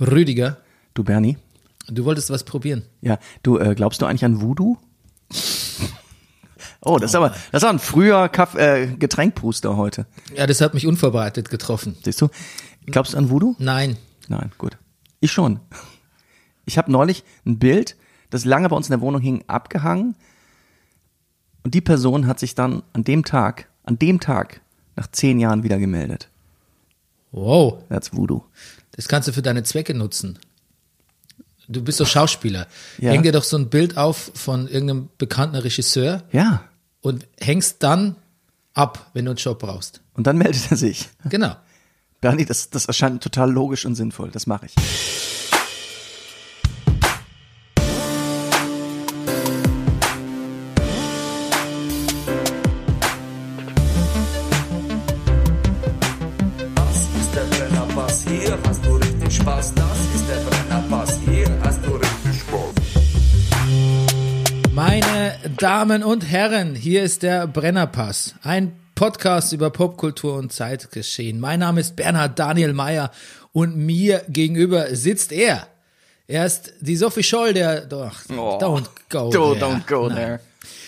Rüdiger, Du, Bernie? du wolltest was probieren. Ja, du, äh, glaubst du eigentlich an Voodoo? Oh, das ist aber, das war ein früher Kaff, äh, Getränkpuster heute. Ja, das hat mich unvorbereitet getroffen. Siehst du? Glaubst du an Voodoo? Nein. Nein, gut. Ich schon. Ich habe neulich ein Bild, das lange bei uns in der Wohnung hing, abgehangen. Und die Person hat sich dann an dem Tag, an dem Tag, nach zehn Jahren wieder gemeldet. Wow, That's Voodoo. Das kannst du für deine Zwecke nutzen. Du bist doch Schauspieler. Ja. Häng dir doch so ein Bild auf von irgendeinem bekannten Regisseur Ja. und hängst dann ab, wenn du einen Job brauchst. Und dann meldet er sich. Genau. Bernie, das, das erscheint total logisch und sinnvoll. Das mache ich. Damen und Herren, hier ist der Brennerpass. Ein Podcast über Popkultur und Zeitgeschehen. Mein Name ist Bernhard Daniel Mayer und mir gegenüber sitzt er. Er ist die Sophie Scholl, der, doch, don't go Oh, there. don't go Nein. there.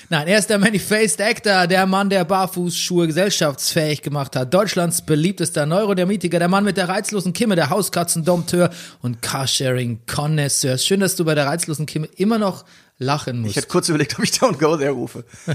Nein, er ist der Many-Faced Actor, der Mann, der Barfußschuhe gesellschaftsfähig gemacht hat, Deutschlands beliebtester Neurodermitiker, der Mann mit der reizlosen Kimme, der Hauskatzendompteur und Carsharing-Connoisseur. Schön, dass du bei der reizlosen Kimme immer noch lachen musst. Ich hätte kurz überlegt, ob ich Don't Go There rufe.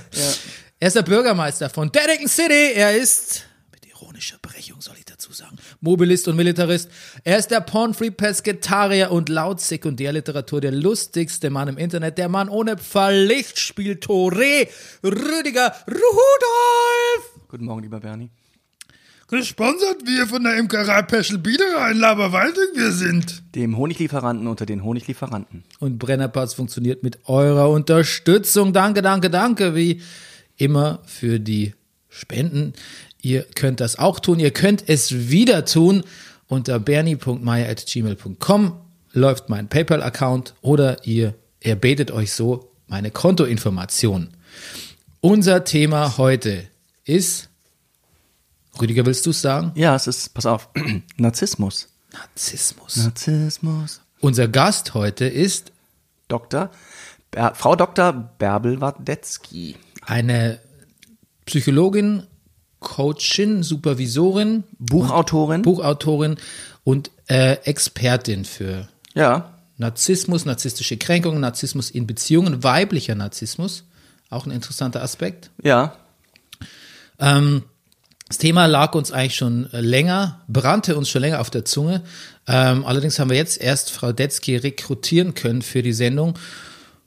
Er ist der Bürgermeister von Dedekind City. Er ist, mit ironischer Brechung soll ich dazu sagen, Mobilist und Militarist. Er ist der Pornfree Pesketarier und laut Sekundärliteratur der lustigste Mann im Internet. Der Mann ohne Pflichtspiel Tore, Rüdiger Rudolf. Guten Morgen, lieber Bernie. Gesponsert wir von der Imkerei Peschel Biederein, Laberwalding wir sind. Dem Honiglieferanten unter den Honiglieferanten. Und Brennerpass funktioniert mit eurer Unterstützung. Danke, danke, danke, wie immer für die Spenden. Ihr könnt das auch tun. Ihr könnt es wieder tun. Unter bernie.meier.gmail.com läuft mein PayPal-Account oder ihr erbetet euch so meine Kontoinformation. Unser Thema heute ist, Rüdiger, willst du es sagen? Ja, es ist, pass auf, Narzissmus. Narzissmus. Narzissmus. Unser Gast heute ist Dr. Ber Frau Dr. Bärbel Wadetzky. eine Psychologin, Coachin, Supervisorin, Buchautorin. Buchautorin und äh, Expertin für Ja. Narzissmus, narzisstische Kränkungen, Narzissmus in Beziehungen, weiblicher Narzissmus, auch ein interessanter Aspekt. Ja. Ähm, das Thema lag uns eigentlich schon äh, länger, brannte uns schon länger auf der Zunge. Ähm, allerdings haben wir jetzt erst Frau Detzky rekrutieren können für die Sendung.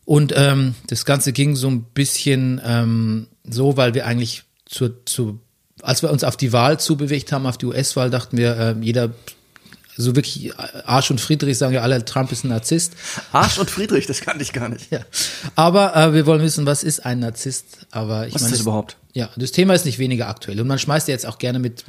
Und ähm, das Ganze ging so ein bisschen ähm, so, weil wir eigentlich zur, zu, als wir uns auf die Wahl zubewegt haben, auf die US-Wahl, dachten wir, ähm, jeder, so wirklich Arsch und Friedrich sagen ja alle, Trump ist ein Narzisst. Arsch und Friedrich, das kannte ich gar nicht. Ja. Aber äh, wir wollen wissen, was ist ein Narzisst? Aber ich Was ist meine, das überhaupt? Ja, das Thema ist nicht weniger aktuell. Und man schmeißt ja jetzt auch gerne mit,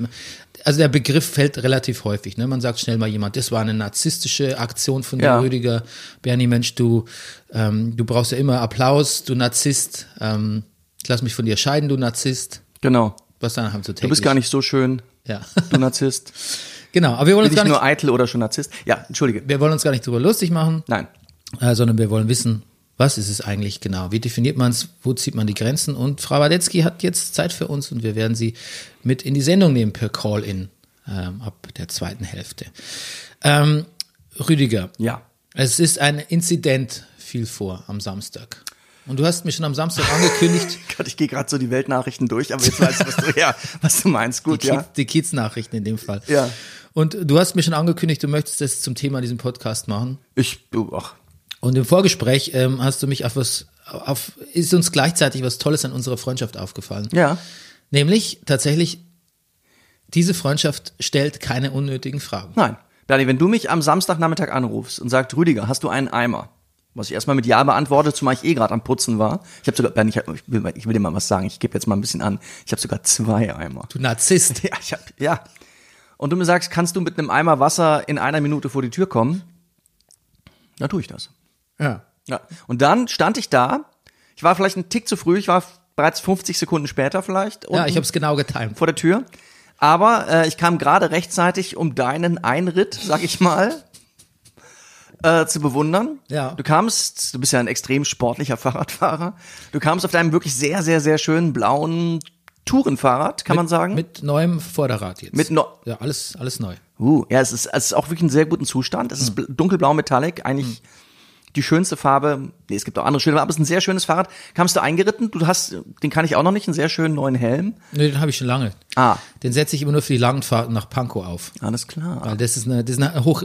also der Begriff fällt relativ häufig. Ne? Man sagt schnell mal jemand, das war eine narzisstische Aktion von Ja. Rüdiger. Bernie, Mensch, du, ähm, du brauchst ja immer Applaus, du Narzisst. Ähm, ich lass mich von dir scheiden, du Narzisst. Genau. Was dann haben so Du bist gar nicht so schön, Ja. du Narzisst. genau, aber wir wollen Bin uns gar ich nicht, nur eitel oder schon Narzisst? Ja, entschuldige. wir wollen uns gar nicht drüber lustig machen. Nein. äh, sondern wir wollen wissen, was ist es eigentlich genau? Wie definiert man es? Wo zieht man die Grenzen? Und Frau Wadetzky hat jetzt Zeit für uns und wir werden sie mit in die Sendung nehmen per Call-In ähm, ab der zweiten Hälfte. Ähm, Rüdiger, Ja. es ist ein Inzident viel vor am Samstag. Und du hast mir schon am Samstag angekündigt, Gott, ich gehe gerade so die Weltnachrichten durch, aber jetzt weiß ich, was du, ja, was du meinst. Gut, die, ja. Kiez, die Kiez-Nachrichten in dem Fall. Ja. Und du hast mir schon angekündigt, du möchtest das zum Thema in diesem Podcast machen. Ich, ach, Und im Vorgespräch ähm, hast du mich auf was, auf, ist uns gleichzeitig was Tolles an unserer Freundschaft aufgefallen. ja. Nämlich tatsächlich, diese Freundschaft stellt keine unnötigen Fragen. Nein. Bernie, wenn du mich am Samstagnachmittag anrufst und sagst, Rüdiger, hast du einen Eimer? Was ich erstmal mit Ja beantworte, zumal ich eh gerade am Putzen war. Ich habe sogar, Bernie, ich, hab- ich, will, ich will dir mal was sagen, ich gebe jetzt mal ein bisschen an. Ich habe sogar zwei Eimer. Du Narzisst. Ja, ich hab, ja. Und du mir sagst, kannst du mit einem Eimer Wasser in einer Minute vor die Tür kommen? Dann tue ich das. Ja. Ja. Und dann stand ich da. Ich war vielleicht einen Tick zu früh. Ich war bereits 50 Sekunden später vielleicht. Ja, ich habe es genau getimt. vor der Tür. Aber äh, ich kam gerade rechtzeitig, um deinen Einritt, sag ich mal, äh, zu bewundern. Ja. Du kamst, du bist ja ein extrem sportlicher Fahrradfahrer. Du kamst auf deinem wirklich sehr, sehr, sehr schönen blauen Tourenfahrrad, kann man sagen. Mit neuem Vorderrad jetzt. Mit neu- ja, alles, alles neu. Uh, ja, es ist, es ist auch wirklich in sehr guten Zustand. Es ist bl- dunkelblau Metallic, eigentlich die schönste Farbe. Nee, es gibt auch andere schöne, aber es ist ein sehr schönes Fahrrad. Kamst du eingeritten? Du hast, den kann ich auch noch nicht, einen sehr schönen neuen Helm. Nee, den habe ich schon lange. Ah. Den setze ich immer nur für die langen Fahrten nach Pankow auf. Alles klar. Weil das ist eine, das ist eine hoch,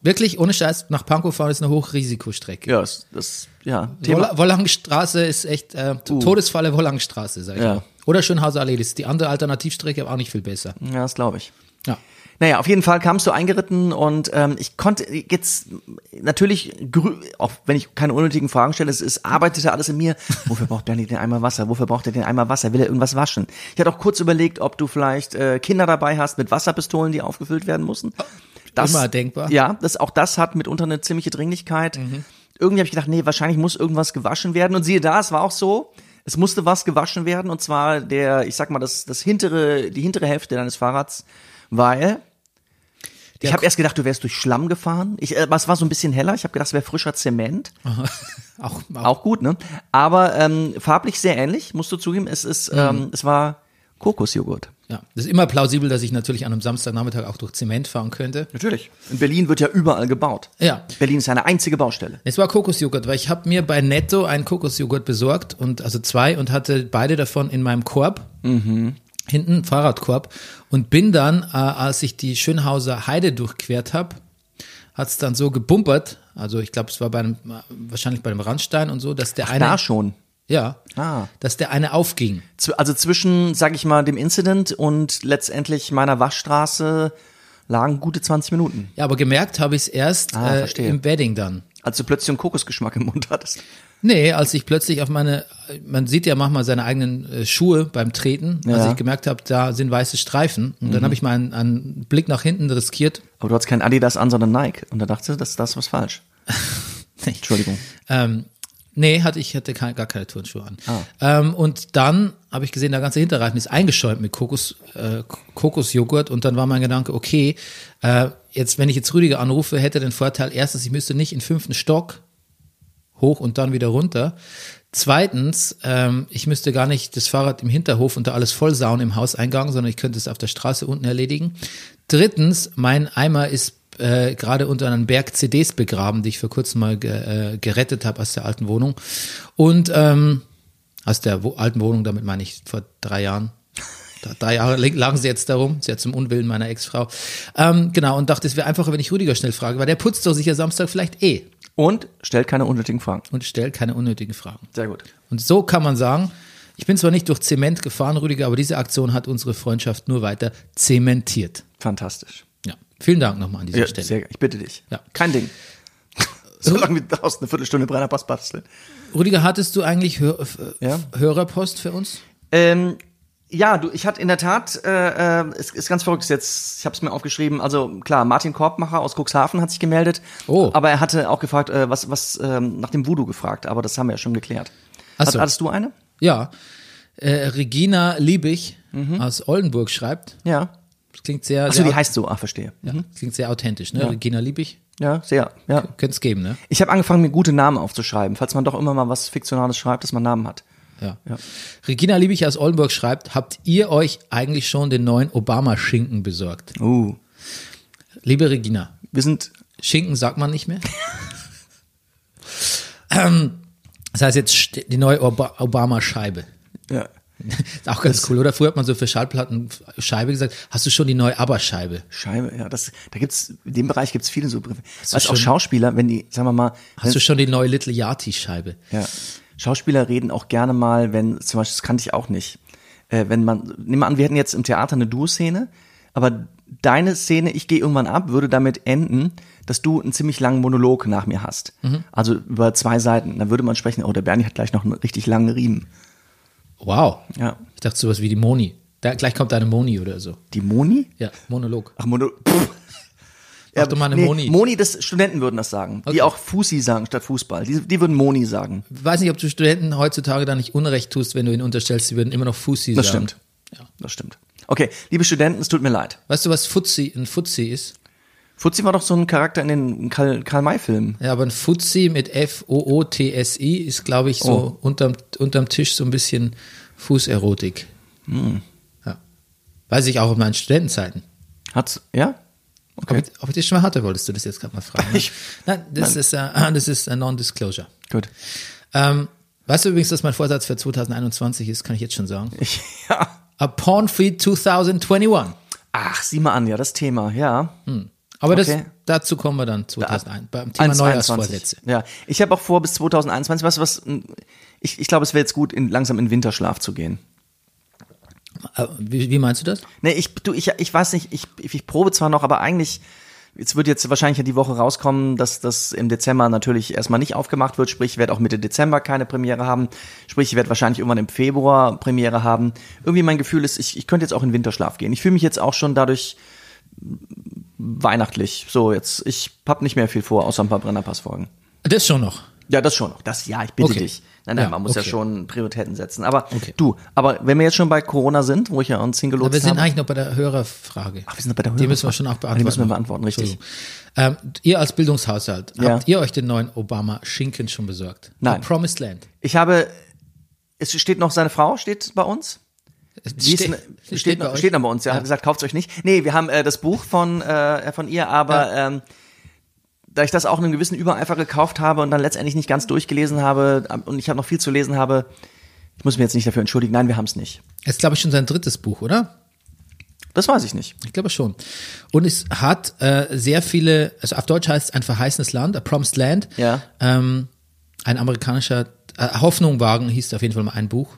wirklich ohne Scheiß, nach Pankow fahren ist eine Hochrisikostrecke. Ja, das, das ja, Thema. Woll Wollangstraße ist echt, äh, Todesfalle Wollangstraße, sag ich Ja. mal. Oder Schönhauser Allee, das ist die andere Alternativstrecke, aber auch nicht viel besser. Ja, das glaube ich. Ja. Naja, auf jeden Fall kamst du eingeritten und ähm, ich konnte jetzt natürlich, auch wenn ich keine unnötigen Fragen stelle, es, es arbeitete alles in mir. Wofür braucht Bernie den Eimer Wasser? Wofür braucht er den Eimer Wasser? Will er irgendwas waschen? Ich hatte auch kurz überlegt, ob du vielleicht äh, Kinder dabei hast mit Wasserpistolen, die aufgefüllt werden mussten. Das, Immer denkbar. Ja, das, auch das hat mitunter eine ziemliche Dringlichkeit. Irgendwie habe ich gedacht, nee, wahrscheinlich muss irgendwas gewaschen werden. Und siehe da, es war auch so. Es musste was gewaschen werden, und zwar der, ich sag mal, das, das hintere, die hintere Hälfte deines Fahrrads, weil ich habe erst gedacht, du wärst durch Schlamm gefahren. Ich, äh, aber es war so ein bisschen heller. Ich habe gedacht, es wäre frischer Zement. Auch, auch, Auch gut, ne? Aber ähm, farblich sehr ähnlich, musst du zugeben. Es ist, ähm, es war Kokosjoghurt. Ja. Das ist immer plausibel, dass ich natürlich an einem Samstagnachmittag auch durch Zement fahren könnte. Natürlich. In Berlin wird ja überall gebaut. Ja. Berlin ist eine einzige Baustelle. Es war Kokosjoghurt, weil ich habe mir bei Netto einen Kokosjoghurt besorgt und also zwei und hatte beide davon in meinem Korb. Hinten Fahrradkorb und bin dann, äh, als ich die Schönhauser Heide durchquert habe, hat es dann so gebumpert. Also ich glaube, es war bei einem, wahrscheinlich bei einem Randstein und so, dass der eine, Da schon. Ja, Ah. dass der eine aufging. Also zwischen, sag ich mal, dem Incident und letztendlich meiner Waschstraße lagen gute 20 Minuten. Ja, aber gemerkt habe ich es erst Ah, äh, im Bedding dann. Als du plötzlich einen Kokosgeschmack im Mund hattest. Nee, als ich plötzlich auf meine, man sieht ja manchmal seine eigenen äh, Schuhe beim Treten, als Ja. Mhm. ich gemerkt habe, da sind weiße Streifen. Und dann habe ich mal einen, einen Blick nach hinten riskiert. Aber du hattest kein Adidas an, sondern Nike. Und da dachte ich, das, das ist was falsch. Entschuldigung. Ähm, nee, hatte ich hatte kein, gar keine Turnschuhe an. Ah. Ähm, und dann habe ich gesehen, der ganze Hinterreifen ist eingeschäumt mit Kokos, äh, Kokosjoghurt. Und dann war mein Gedanke, okay, äh, jetzt, wenn ich jetzt Rüdiger anrufe, hätte den Vorteil, erstens, ich müsste nicht in fünften Stock hoch und dann wieder runter. Zweitens, ähm, ich müsste gar nicht das Fahrrad im Hinterhof und da alles vollsauen im Hauseingang, sondern ich könnte es auf der Straße unten erledigen. Drittens, mein Eimer ist äh, gerade unter einem Berg CDs begraben, die ich vor kurzem mal ge äh, gerettet habe aus der alten Wohnung. Und ähm, aus der wo alten Wohnung, damit meine ich vor drei Jahren. Drei Jahre lag- lagen sie jetzt darum, sehr zum Unwillen meiner Ex-Frau. Ähm, genau, und dachte, es wäre einfacher, wenn ich Rüdiger schnell frage, weil der putzt doch sicher Samstag vielleicht eh Und stellt keine unnötigen Fragen. und stellt keine unnötigen Fragen. Sehr gut. Und so kann man sagen, ich bin zwar nicht durch Zement gefahren, Rüdiger, aber diese Aktion hat unsere Freundschaft nur weiter zementiert. Fantastisch. Vielen Dank nochmal an dieser Ja, Stelle. sehr, ich bitte dich. Ja. Kein Ding. Solange wir draußen eine Viertelstunde Brennerpass basteln. Rüdiger, hattest du eigentlich Hör Ja. Hörerpost für uns? Ähm, ja, du, ich hatte in der Tat, äh, äh, es ist ganz verrückt jetzt, ich habe es mir aufgeschrieben, also klar, Martin Korbmacher aus Cuxhaven hat sich gemeldet, Oh. aber er hatte auch gefragt, äh, was, was ähm, nach dem Voodoo gefragt, aber das haben wir ja schon geklärt. Ach Hat, so. hattest du eine? Ja. Äh, Regina Liebig aus Oldenburg schreibt. Ja. Das klingt sehr, Achso, die heißt so, ah, verstehe. ja, das klingt sehr authentisch, ne? Regina Liebig. Ja, sehr, ja. Könnte es geben, ne? Ich habe angefangen, mir gute Namen aufzuschreiben, falls man doch immer mal was Fiktionales schreibt, dass man Namen hat. Ja. Regina Liebig aus Oldenburg schreibt, habt ihr euch eigentlich schon den neuen Obama-Schinken besorgt? Uh, Liebe Regina, wir sind, Schinken sagt man nicht mehr. ähm, das heißt jetzt die neue Oba- Obama-Scheibe. ja, Ist auch ganz cool, oder? Früher hat man so für Schallplatten Scheibe gesagt. Hast du schon die neue ABBA-Scheibe? Scheibe, ja, das, da gibt's, in dem Bereich gibt's viele so Begriffe. Was auch Schauspieler, wenn die, sagen wir mal, Hast du schon die neue Little Yachty-Scheibe? Ja. Schauspieler reden auch gerne mal, wenn, zum Beispiel, das kannte ich auch nicht, äh, wenn man, nehmen wir an, wir hätten jetzt im Theater eine Duo-Szene, aber deine Szene, ich gehe irgendwann ab, würde damit enden, dass du einen ziemlich langen Monolog nach mir hast. Also über zwei Seiten. Dann würde man sprechen, oh, der Bernie hat gleich noch einen richtig langen Riemen. Wow. Ja. Ich dachte sowas wie die Moni. Da, gleich kommt eine Moni oder so. Die Moni? Ja, Monolog. Ach, Mono. Pff. Mach doch mal eine Moni. Moni, das Studenten würden das sagen. Okay. Die auch Fusi sagen statt Fußball. Die, die würden Moni sagen. Ich weiß nicht, ob du Studenten heutzutage da nicht Unrecht tust, wenn du ihnen unterstellst, sie würden immer noch Fussi Das sagen. stimmt. Das stimmt. Okay, liebe Studenten, es tut mir leid. Weißt du, was Fuzzi, ein Fuzzi ist? Fuzzi war doch so ein Charakter in den Karl- Karl-May-Filmen. Ja, aber ein Fuzzi mit F-O-O-T-S-I ist, glaube ich, so Oh. unterm, unterm Tisch so ein bisschen Fußerotik. Hm. Ja. Weiß ich auch in meinen Studentenzeiten. Hat's, ja? Ob, Okay, ich, ob ich das schon mal hatte, wolltest du das jetzt gerade mal fragen? ne? Ich- Nein, das ist, äh, das ist ein Non-Disclosure. gut. Ähm, weißt du übrigens, dass mein Vorsatz für 2021 ist, kann ich jetzt schon sagen. Ja. A Porn-Free 2021. Ach, sieh mal an, ja, das Thema, ja. Aber das, Okay. dazu kommen wir dann 2001, beim Thema 1,21. Neujahrsvorsätze. Ja, ich habe auch vor, bis 2021, weißt du was, ich, ich glaube, es wäre jetzt gut, in, langsam in Winterschlaf zu gehen. Äh, Wie, wie meinst du das? Nee, ich, du, ich, ich weiß nicht, ich, ich, ich probe zwar noch, aber eigentlich, jetzt wird jetzt wahrscheinlich ja die Woche rauskommen, dass das im Dezember natürlich erstmal nicht aufgemacht wird, sprich, ich werde auch Mitte Dezember keine Premiere haben, sprich, ich werde wahrscheinlich irgendwann im Februar Premiere haben. Irgendwie mein Gefühl ist, ich, ich könnte jetzt auch in Winterschlaf gehen. Ich fühle mich jetzt auch schon dadurch weihnachtlich. So, jetzt, ich habe nicht mehr viel vor, außer ein paar Brennerpassfolgen. Das schon noch. Ja, das schon noch. Das, ja, ich bitte Okay. dich. Nein, nein, Ja, man muss ja okay. schon Prioritäten setzen. Aber Okay. du, aber wenn wir jetzt schon bei Corona sind, wo ich ja uns hingelotst Aber wir sind habe. eigentlich noch bei der Hörerfrage. Ach, wir sind noch bei der Die müssen wir Hörerfrage. schon auch beantworten. Die müssen wir beantworten, richtig. Ähm, ihr als Bildungshaushalt, Ja. habt ihr euch den neuen Obama-Schinken schon besorgt? Nein. The Promised Land. Ich habe, es steht noch seine Frau, steht bei uns. Ste- steht steht, bei steht noch bei uns, ja. Hat gesagt, kauft's euch nicht. Nee, wir haben äh, das Buch von, äh, von ihr, aber ähm, da ich das auch in einem gewissen Übereifer gekauft habe und dann letztendlich nicht ganz durchgelesen habe ähm, und ich habe noch viel zu lesen habe, ich muss mich jetzt nicht dafür entschuldigen, nein, wir haben es nicht. Ist, glaube ich, schon sein drittes Buch, oder? Das weiß ich nicht. Ich glaube schon. Und es hat äh, sehr viele, also auf Deutsch heißt es ein verheißenes Land, a promised land. Ja. Ähm, ein amerikanischer, äh, Hoffnung wagen hieß auf jeden Fall mal ein Buch.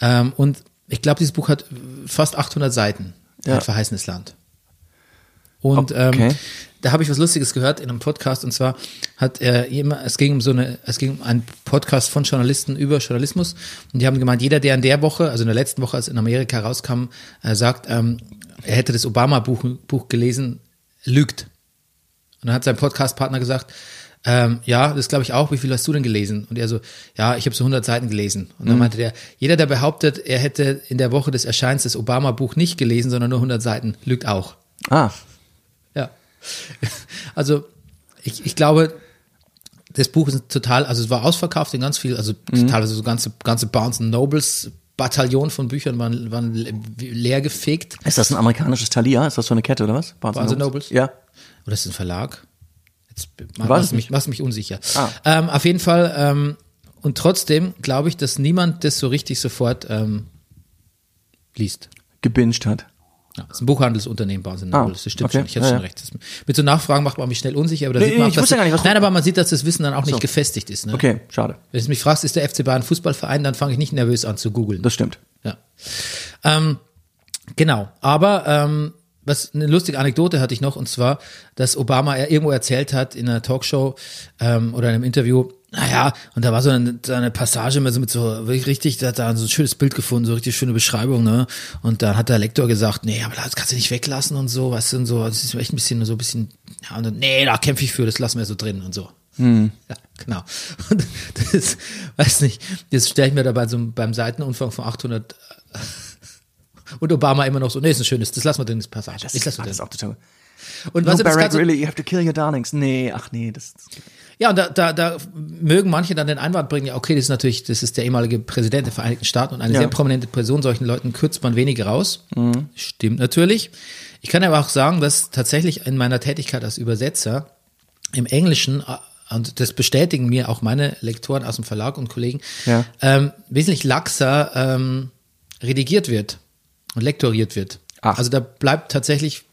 Ähm, und ich glaube, dieses Buch hat fast 800 Seiten. Ja. Ein verheißenes Land. Und Okay. ähm, da habe ich was Lustiges gehört in einem Podcast und zwar hat er immer, es ging um so eine, es ging um einen Podcast von Journalisten über Journalismus und die haben gemeint, jeder, der in der Woche, also in der letzten Woche, als in Amerika rauskam, äh, sagt, ähm, er hätte das Obama-Buch Buch gelesen, lügt. Und dann hat sein Podcast-Partner gesagt, ähm, ja, das glaube ich auch. Wie viel hast du denn gelesen? Und er so, ja, ich habe so 100 Seiten gelesen. Und dann meinte der, jeder, der behauptet, er hätte in der Woche des Erscheins das Obama-Buch nicht gelesen, sondern nur 100 Seiten, lügt auch. Ah, Ja. Also, ich, ich glaube, das Buch ist total, also es war ausverkauft in ganz viel, also teilweise so ganze, ganze Barnes Nobles Bataillon von Büchern waren, waren le- leer gefegt. ist das ein amerikanisches Thalia? Ist das so eine Kette oder was? Barnes Nobles? Ja. Oder ist das ein Verlag? Ich mich, machst mich unsicher. Ah. Ähm, auf jeden Fall, ähm, und trotzdem glaube ich, dass niemand das so richtig sofort ähm, liest. Gebinged hat. Ja, das ist ein Buchhandelsunternehmen, Barnes Nobles. das stimmt okay. schon. Ich hatte Ja, schon ja. recht. Das, mit so Nachfragen macht man mich schnell unsicher, aber da Nee, sieht man auch, ich dass wusste gar nicht, was Nein, aber man sieht, dass das Wissen dann auch nicht so. gefestigt ist. Ne? Okay, schade. Wenn du mich fragst, ist der FC Bayern Fußballverein, dann fange ich nicht nervös an zu googeln. Das stimmt. Ja. Ähm, genau. Aber ähm, was eine lustige Anekdote hatte ich noch, und zwar, dass Obama er irgendwo erzählt hat in einer Talkshow ähm, oder in einem Interview, naja, und da war so eine, so eine Passage mit so, mit so wirklich richtig, da hat er so ein schönes Bild gefunden, so richtig schöne Beschreibung, ne? Und dann hat der Lektor gesagt, nee, aber das kannst du nicht weglassen und so, weißt du, und so, das ist echt ein bisschen, so ein bisschen, ja, und dann, nee, da kämpfe ich für, das lassen wir so drin und so. Ja, genau. Und das, weiß nicht, das stelle ich mir dabei so beim Seitenumfang von 800 und Obama immer noch so, nee, ist ein schönes, das lassen wir drin, das Passage. Das ich das ist auch total. Und No, das Barack, really, you have to kill your darlings. Nee, ach nee, das. ja, und da, da, da mögen manche dann den Einwand bringen, ja, okay, das ist natürlich, das ist der ehemalige Präsident der Vereinigten Staaten und eine Ja. sehr prominente Person, solchen Leuten kürzt man wenig raus. Stimmt natürlich. Ich kann aber auch sagen, dass tatsächlich in meiner Tätigkeit als Übersetzer im Englischen, äh, und das bestätigen mir auch meine Lektoren aus dem Verlag und Kollegen, Ja. ähm, wesentlich laxer ähm, redigiert wird und lektoriert wird. Ach. Also da bleibt tatsächlich,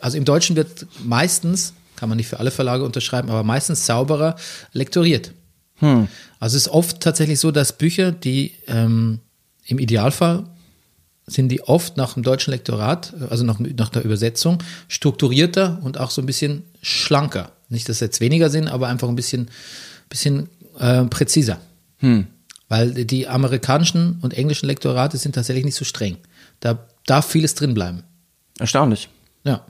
also im Deutschen wird meistens, kann man nicht für alle Verlage unterschreiben, aber meistens sauberer lektoriert. Hm. Also es ist oft tatsächlich so, dass Bücher, die ähm, im Idealfall sind die oft nach dem deutschen Lektorat, also nach, nach der Übersetzung, strukturierter und auch so ein bisschen schlanker. Nicht, dass jetzt weniger sind, aber einfach ein bisschen, bisschen äh, präziser. Weil die amerikanischen und englischen Lektorate sind tatsächlich nicht so streng. Da darf vieles drin bleiben. Erstaunlich. Ja,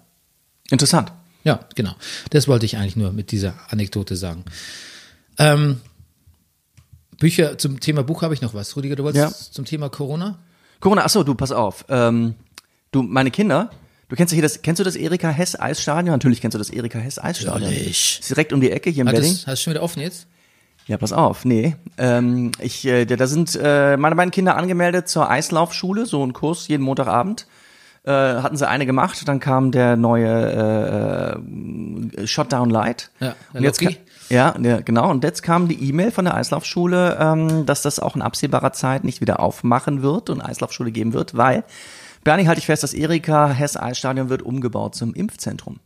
Interessant. ja, genau. Das wollte ich eigentlich nur mit dieser Anekdote sagen. Ähm, Bücher, zum Thema Buch habe ich noch was. Rüdiger, du wolltest Ja. zum Thema Corona? Corona, achso, du, pass auf. Ähm, du, meine Kinder, Du kennst ja hier das, kennst du das Erika Hess Eisstadion? Natürlich kennst du das Erika Hess Eisstadion. Natürlich. Ist direkt um die Ecke hier im Hat Wedding. das, hast du schon wieder offen jetzt? Ja, pass auf, nee. Ähm, ich, äh, da sind äh, meine beiden Kinder angemeldet zur Eislaufschule, so ein Kurs jeden Montagabend. Äh, hatten sie eine gemacht, dann kam der neue äh, äh, Shutdown Light. Ja, und jetzt Loki. ka- ja, der, genau. Und jetzt kam die E-Mail von der Eislaufschule, ähm, dass das auch in absehbarer Zeit nicht wieder aufmachen wird und Eislaufschule geben wird, weil, Bernie, halte ich fest, das Erika Hess Eisstadion wird umgebaut zum Impfzentrum.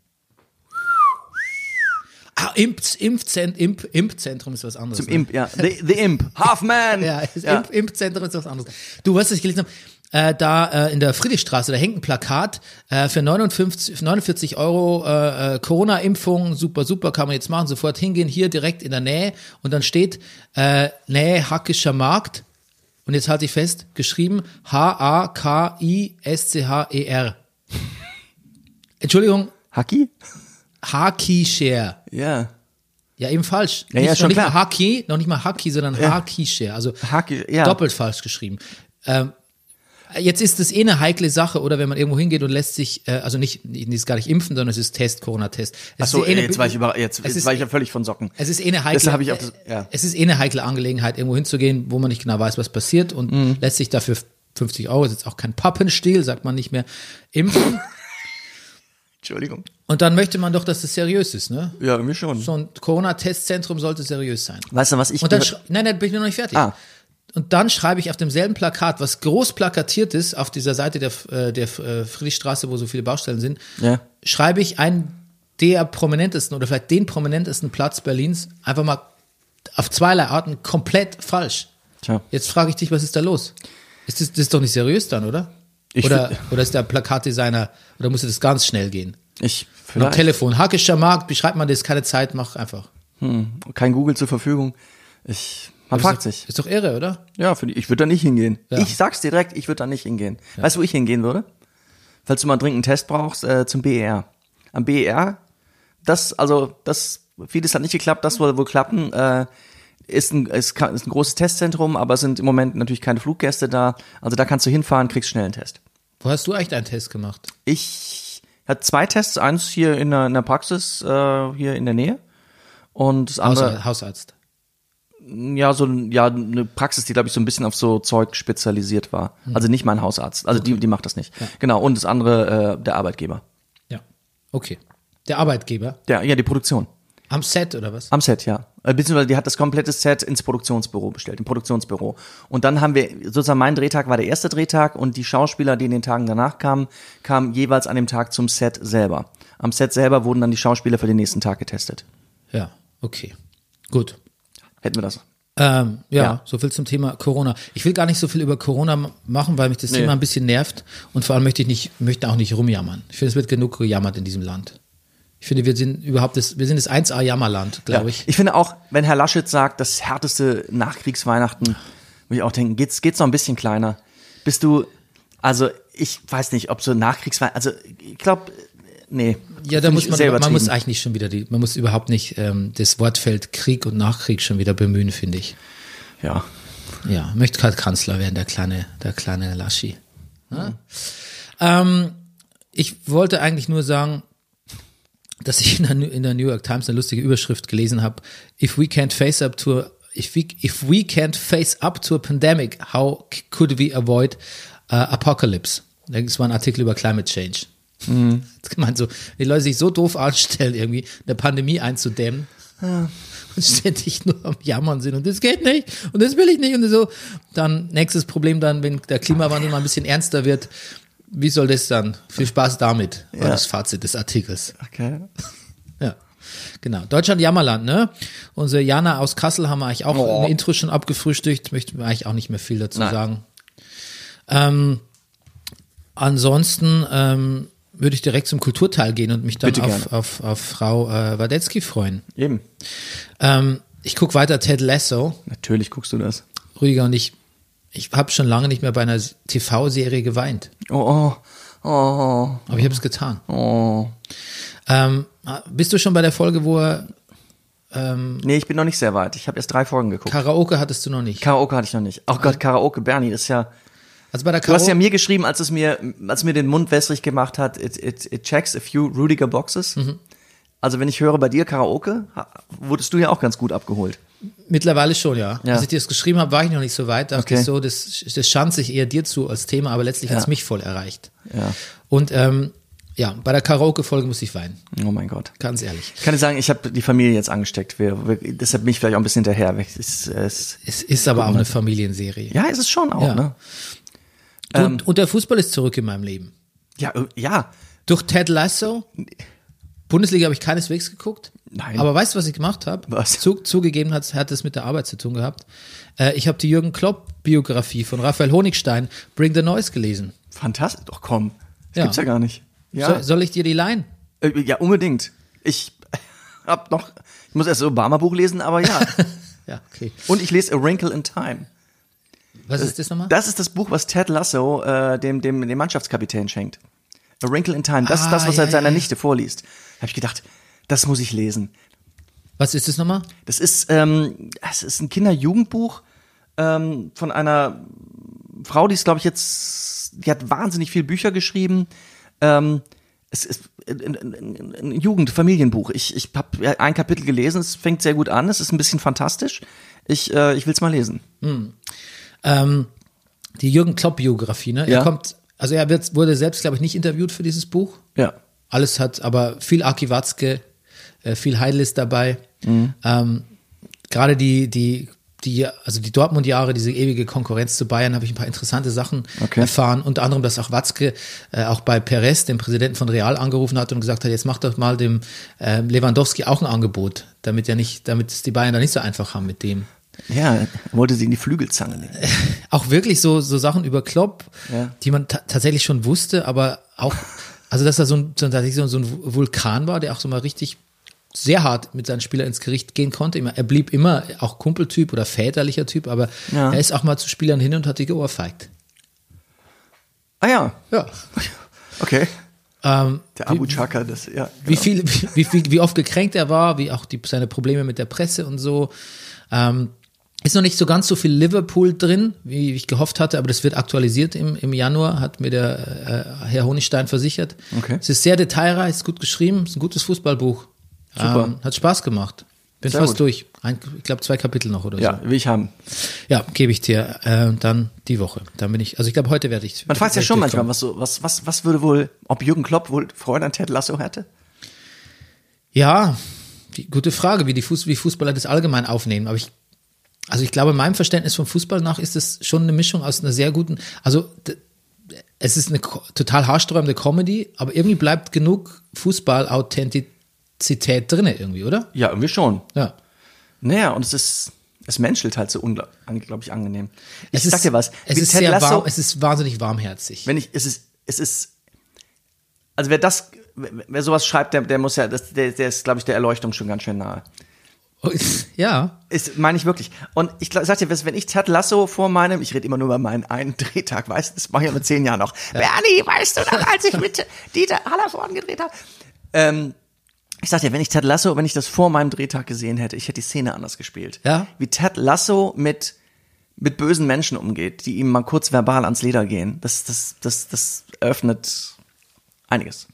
Ah, Imp, Impfzent, Imp, Impfzentrum ist was anderes. Zum ne? Imp, ja. The, the Imp. Half Man. Ja, ja. Imp, Impfzentrum ist was anderes. Du was ich gelesen habe? Äh, da äh, in der Friedrichstraße, da hängt ein Plakat äh, für 59, 49 Euro äh, äh, Corona-Impfung, super, super, kann man jetzt machen, sofort hingehen, hier direkt in der Nähe und dann steht äh, Nähe Hackischer Markt und jetzt halte ich fest, geschrieben H-A-K-I-S-C-H-E-R. Entschuldigung, Haki? Haki-Share. Ja. Ja, eben falsch. Ja, nicht, ja, schon noch nicht klar. mal Haki, noch nicht mal Haki, sondern Ja. Haki-Share. Also Haki, ja. doppelt falsch geschrieben. Ähm, jetzt ist es eh eine heikle Sache, oder wenn man irgendwo hingeht und lässt sich, äh, also nicht, nicht ist gar nicht impfen, sondern es ist Test, Corona-Test. Es Achso, eh eine- jetzt war ich über, jetzt, jetzt war ich ja völlig von Socken. Es ist eh eine heikle, habe ich auch das- ja. es ist eh eine heikle Angelegenheit, irgendwo hinzugehen, wo man nicht genau weiß, was passiert und Mhm. lässt sich dafür 50 Euro, ist jetzt auch kein Pappenstiel, sagt man nicht mehr, impfen. Entschuldigung. und dann möchte man doch, dass das seriös ist, ne? Ja, irgendwie schon. So ein Corona-Testzentrum sollte seriös sein. Weißt du, was ich Und dann, nein, nein, bin ich noch nicht fertig. Ah. Und dann schreibe ich auf demselben Plakat, was groß plakatiert ist, auf dieser Seite der, äh, der äh, Friedrichstraße, wo so viele Baustellen sind, Ja. schreibe ich einen der prominentesten oder vielleicht den prominentesten Platz Berlins einfach mal auf zweierlei Arten komplett falsch. Tja. Jetzt frage ich dich, was ist da los? Ist das, das ist doch nicht seriös dann, oder? Ich oder, oder ist der Plakatdesigner, oder muss das ganz schnell gehen? Ich, Am vielleicht. Telefon, Hackischer Markt, beschreibt man das, keine Zeit, mach einfach. Kein Google zur Verfügung. Ich, man fragt sich. Ist doch irre, oder? Ja, für die, ich würde da nicht hingehen. Ja. Ich sag's dir direkt, ich würde da nicht hingehen. Weißt du, wo ich hingehen würde? Falls du mal dringend einen Test brauchst, äh, zum BER. Am BER, das, also, das, vieles hat nicht geklappt, das soll wohl klappen, äh, ist ein, ist, ist ein großes Testzentrum, aber es sind im Moment natürlich keine Fluggäste da. Also da kannst du hinfahren, kriegst schnell einen Test. Wo hast du eigentlich deinen Test gemacht? Ich hatte zwei Tests, eins hier in der, in der Praxis, äh, hier in der Nähe. Und das andere, Hausarzt. Hausarzt. ja, so ja, eine Praxis, die, glaube ich, so ein bisschen auf so Zeug spezialisiert war. Also nicht mein Hausarzt. Also die, die macht das nicht. Genau. Und das andere, äh, der Arbeitgeber. Ja. Okay. Der Arbeitgeber. Ja, ja, die Produktion. Am Set oder was? Am Set, ja. Äh, Beziehungsweise die hat das komplette Set ins Produktionsbüro bestellt, im Produktionsbüro. Und dann haben wir, sozusagen mein Drehtag war der erste Drehtag und die Schauspieler, die in den Tagen danach kamen, kamen jeweils an dem Tag zum Set selber. Am Set selber wurden dann die Schauspieler für den nächsten Tag getestet. Ja. Okay. Gut. Hätten wir das. Ähm, ja, Ja. so viel zum Thema Corona. Ich will gar nicht so viel über Corona machen, weil mich das Nee. Thema ein bisschen nervt und vor allem möchte ich nicht, möchte auch nicht rumjammern. Ich finde, es wird genug gejammert in diesem Land. Ich finde, wir sind überhaupt das, wir sind das 1A Jammerland, glaube Ja. ich. Ich finde auch, wenn Herr Laschet sagt, das härteste Nachkriegsweihnachten, würde ich auch denken, geht's, geht's noch ein bisschen kleiner? Bist du, also ich weiß nicht, ob so Nachkriegsweihnachten, also ich glaube, nee. Ja, da muss man, man muss eigentlich nicht schon wieder die, man muss überhaupt nicht ähm, das Wortfeld Krieg und Nachkrieg schon wieder bemühen, finde ich. Ja. Ja, möchte gerade Kanzler werden, der kleine, der kleine Laschi. Ja? Ähm, ich wollte eigentlich nur sagen, dass ich in der, New- in der New York Times eine lustige Überschrift gelesen habe. If we can't face up to a, if we, if we can't face up to a pandemic, how could we avoid uh, apocalypse? Das war ein Artikel über Climate Change. Mhm. Das gemeint so, die Leute sich so doof anstellen, irgendwie eine Pandemie einzudämmen und ständig nur am Jammern sind und das geht nicht und das will ich nicht und so. Dann nächstes Problem dann, wenn der Klimawandel mal ein bisschen ernster wird, wie soll das dann? Viel Spaß damit, war Ja. das Fazit des Artikels. Okay. Ja, genau. Deutschland Jammerland, ne? Unsere Jana aus Kassel haben wir eigentlich auch Oh. im Intro schon abgefrühstückt, möchten wir eigentlich auch nicht mehr viel dazu Nein. sagen. Ähm, ansonsten ähm, würde ich direkt zum Kulturteil gehen und mich dann auf, auf, auf Frau äh, Wadetzky freuen. Eben. Ähm, ich gucke weiter Ted Lasso. Natürlich guckst du das. Rüdiger und ich, ich habe schon lange nicht mehr bei einer TV-Serie geweint. Oh, oh, oh, Aber ich habe es getan. oh. Ähm, bist du schon bei der Folge, wo er Nee, ich bin noch nicht sehr weit. Ich habe erst drei Folgen geguckt. Karaoke hattest du noch nicht? Karaoke hatte ich noch nicht. Oh Gott, Karaoke, Bernie, das ist ja, Also bei der Du hast ja mir geschrieben, als es mir, als es mir den Mund wässrig gemacht hat, it, it, it checks a few Rudiger Boxes. Mhm. Also wenn ich höre bei dir Karaoke, wurdest du ja auch ganz gut abgeholt. mittlerweile schon, ja. Ja. Als ich dir das geschrieben habe, war ich noch nicht so weit. Dachte Okay. ich so, das, das schand sich eher dir zu als Thema, aber letztlich hat es mich voll erreicht. Ja. Und ähm, ja, bei der Karaoke-Folge muss ich weinen. Oh mein Gott. Ganz ehrlich. Ich kann dir sagen, ich habe die Familie jetzt angesteckt. Wir, wir, deshalb bin ich vielleicht auch ein bisschen hinterher. Es, es, Es ist aber auch eine Familienserie. ja, ist es schon auch, Ja. ne? Und, und der Fußball ist zurück in meinem Leben. Ja, äh, ja. Durch Ted Lasso. Bundesliga habe ich keineswegs geguckt. Nein. Aber weißt du, was ich gemacht habe? Was? Zu, zugegeben hat, hat es mit der Arbeit zu tun gehabt. Äh, ich habe die Jürgen Klopp-Biografie von Raphael Honigstein, Bring the Noise, gelesen. Fantastisch. Doch komm. Das Ja. gibt's ja gar nicht. Ja, Soll, soll ich dir die leihen? äh, ja unbedingt. Ich hab noch, ich muss erst das Obama-Buch lesen, aber ja. Ja, okay. Und ich lese A Wrinkle in Time. Was ist das nochmal? Das ist das Buch, was Ted Lasso äh, dem, dem, dem Mannschaftskapitän schenkt. A Wrinkle in Time. Das ist Ah, das, was er ja, seiner ja. Nichte vorliest. Habe ich gedacht, das muss ich lesen. Was ist das nochmal? Das ist, ähm, es ist ein Kinder-Jugendbuch ähm, von einer Frau, die ist, glaube ich, jetzt, die hat wahnsinnig viel Bücher geschrieben. Ähm, es ist ein, ein, ein, Jugend-Familienbuch. Ich, ich habe ein Kapitel gelesen, es fängt sehr gut an, es ist ein bisschen fantastisch. Ich, äh, ich will es mal lesen. Ähm, die Jürgen Klopp-Biografie, ne? Ja. Er kommt, also er wird, wurde selbst, glaube ich, nicht interviewt für dieses Buch. Ja. Alles hat, aber viel Aki Watzke, äh, viel Heidel ist dabei. Mhm. Ähm, Gerade die, die, die, also die Dortmund-Jahre, diese ewige Konkurrenz zu Bayern, habe ich ein paar interessante Sachen Okay. erfahren. Unter anderem, dass auch Watzke äh, auch bei Perez, dem Präsidenten von Real, angerufen hat und gesagt hat, jetzt macht doch mal dem äh, Lewandowski auch ein Angebot, damit ja nicht, damit es die Bayern da nicht so einfach haben mit dem. Ja, wollte sie in die Flügelzange nehmen. auch wirklich so, so Sachen über Klopp, Ja. die man ta tatsächlich schon wusste, aber auch, also dass er so ein, so, ein Vulkan war, der auch so mal richtig sehr hart mit seinen Spielern ins Gericht gehen konnte. Er blieb immer auch Kumpeltyp oder väterlicher Typ, aber Ja. er ist auch mal zu Spielern hin und hat die geohrfeigt. Ah ja, Ja. okay. Ähm, Der Abu Chaka, das, ja. wie genau. viel, wie, wie, wie oft gekränkt er war, wie auch die, seine Probleme mit der Presse und so. Ähm, ist noch nicht so ganz so viel Liverpool drin, wie ich gehofft hatte, aber das wird aktualisiert im, im Januar, hat mir der äh, Herr Honigstein versichert. Okay. Es ist sehr detailreich, ist gut geschrieben, ist ein gutes Fußballbuch. Super. Ähm, hat Spaß gemacht. Bin Sehr fast gut. durch. Ein, ich glaube zwei Kapitel noch oder Ja, so. will ich haben. Ja, gebe ich dir. Äh, dann die Woche. Dann bin ich, also ich glaube, heute werde ich. Man fragt ja schon manchmal, was so, was, was, was würde wohl, ob Jürgen Klopp wohl Freude an Ted Lasso hätte? Ja, wie, gute Frage, wie die Fuß, wie Fußballer das allgemein aufnehmen. Aber ich, also ich glaube, meinem Verständnis vom Fußball nach ist es schon eine Mischung aus einer sehr guten, also es ist eine total haarsträubende Comedy, aber irgendwie bleibt genug Fußball-Authentizität drin irgendwie, oder? Ja, irgendwie schon. Ja. Naja, und es ist, es menschelt halt so unglaublich angenehm. Ich Es sag ist, dir was, Es ist Ted sehr Lasso- warm, es ist wahnsinnig warmherzig. wenn ich, es ist, es ist, also wer das, wer wer sowas schreibt, der, der muss ja, das, der, der ist, glaube ich, der Erleuchtung schon ganz schön nahe. ja. Ist, meine ich wirklich. Und ich sag dir, wenn ich Ted Lasso vor meinem, ich rede immer nur über meinen einen Drehtag, weißt du, das mache ich ja mit zehn Jahren noch. Bernie, weißt du noch, als ich mit Dieter Hallervorden gedreht habe? Ähm, ich sag dir, wenn ich Ted Lasso, wenn ich das vor meinem Drehtag gesehen hätte, ich hätte die Szene anders gespielt. Ja? Wie Ted Lasso mit, mit bösen Menschen umgeht, die ihm mal kurz verbal ans Leder gehen. Das, das, das, das öffnet einiges.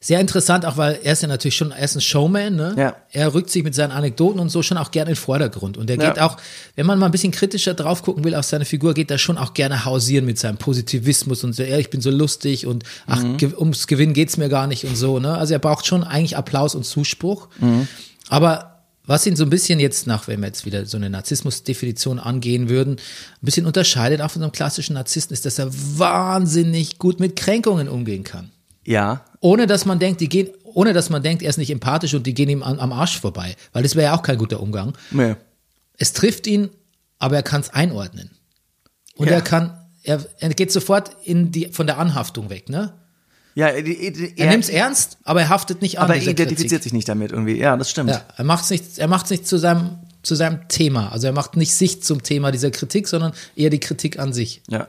Sehr interessant, auch weil er ist ja natürlich schon, er ist ein Showman, ne? Ja. Er rückt sich mit seinen Anekdoten und so schon auch gerne in den Vordergrund. Und er Ja. geht auch, wenn man mal ein bisschen kritischer drauf gucken will auf seine Figur, geht er schon auch gerne hausieren mit seinem Positivismus und so, ja, ich bin so lustig und ach, Mhm. ums Gewinnen geht's mir gar nicht und so, ne? Also er braucht schon eigentlich Applaus und Zuspruch. Mhm. Aber was ihn so ein bisschen jetzt nach, wenn wir jetzt wieder so eine Narzissmus-Definition angehen würden, ein bisschen unterscheidet auch von so einem klassischen Narzissten, ist, dass er wahnsinnig gut mit Kränkungen umgehen kann Ja. ohne dass man denkt, die gehen, ohne dass man denkt, er ist nicht empathisch und die gehen ihm am, am Arsch vorbei, weil das wäre ja auch kein guter Umgang. Nee. Es trifft ihn, aber er kann es einordnen. Und Ja. er kann, er, er geht sofort in die, von der Anhaftung weg, ne? Ja, die- die- Er nimmt's ernst, aber er haftet nicht an. aber er identifiziert Kritik. sich nicht damit irgendwie. Ja, das stimmt. Ja, er macht's nicht, er macht's nicht zu seinem, zu seinem Thema. Also er macht nicht sich zum Thema dieser Kritik, sondern eher die Kritik an sich. Ja.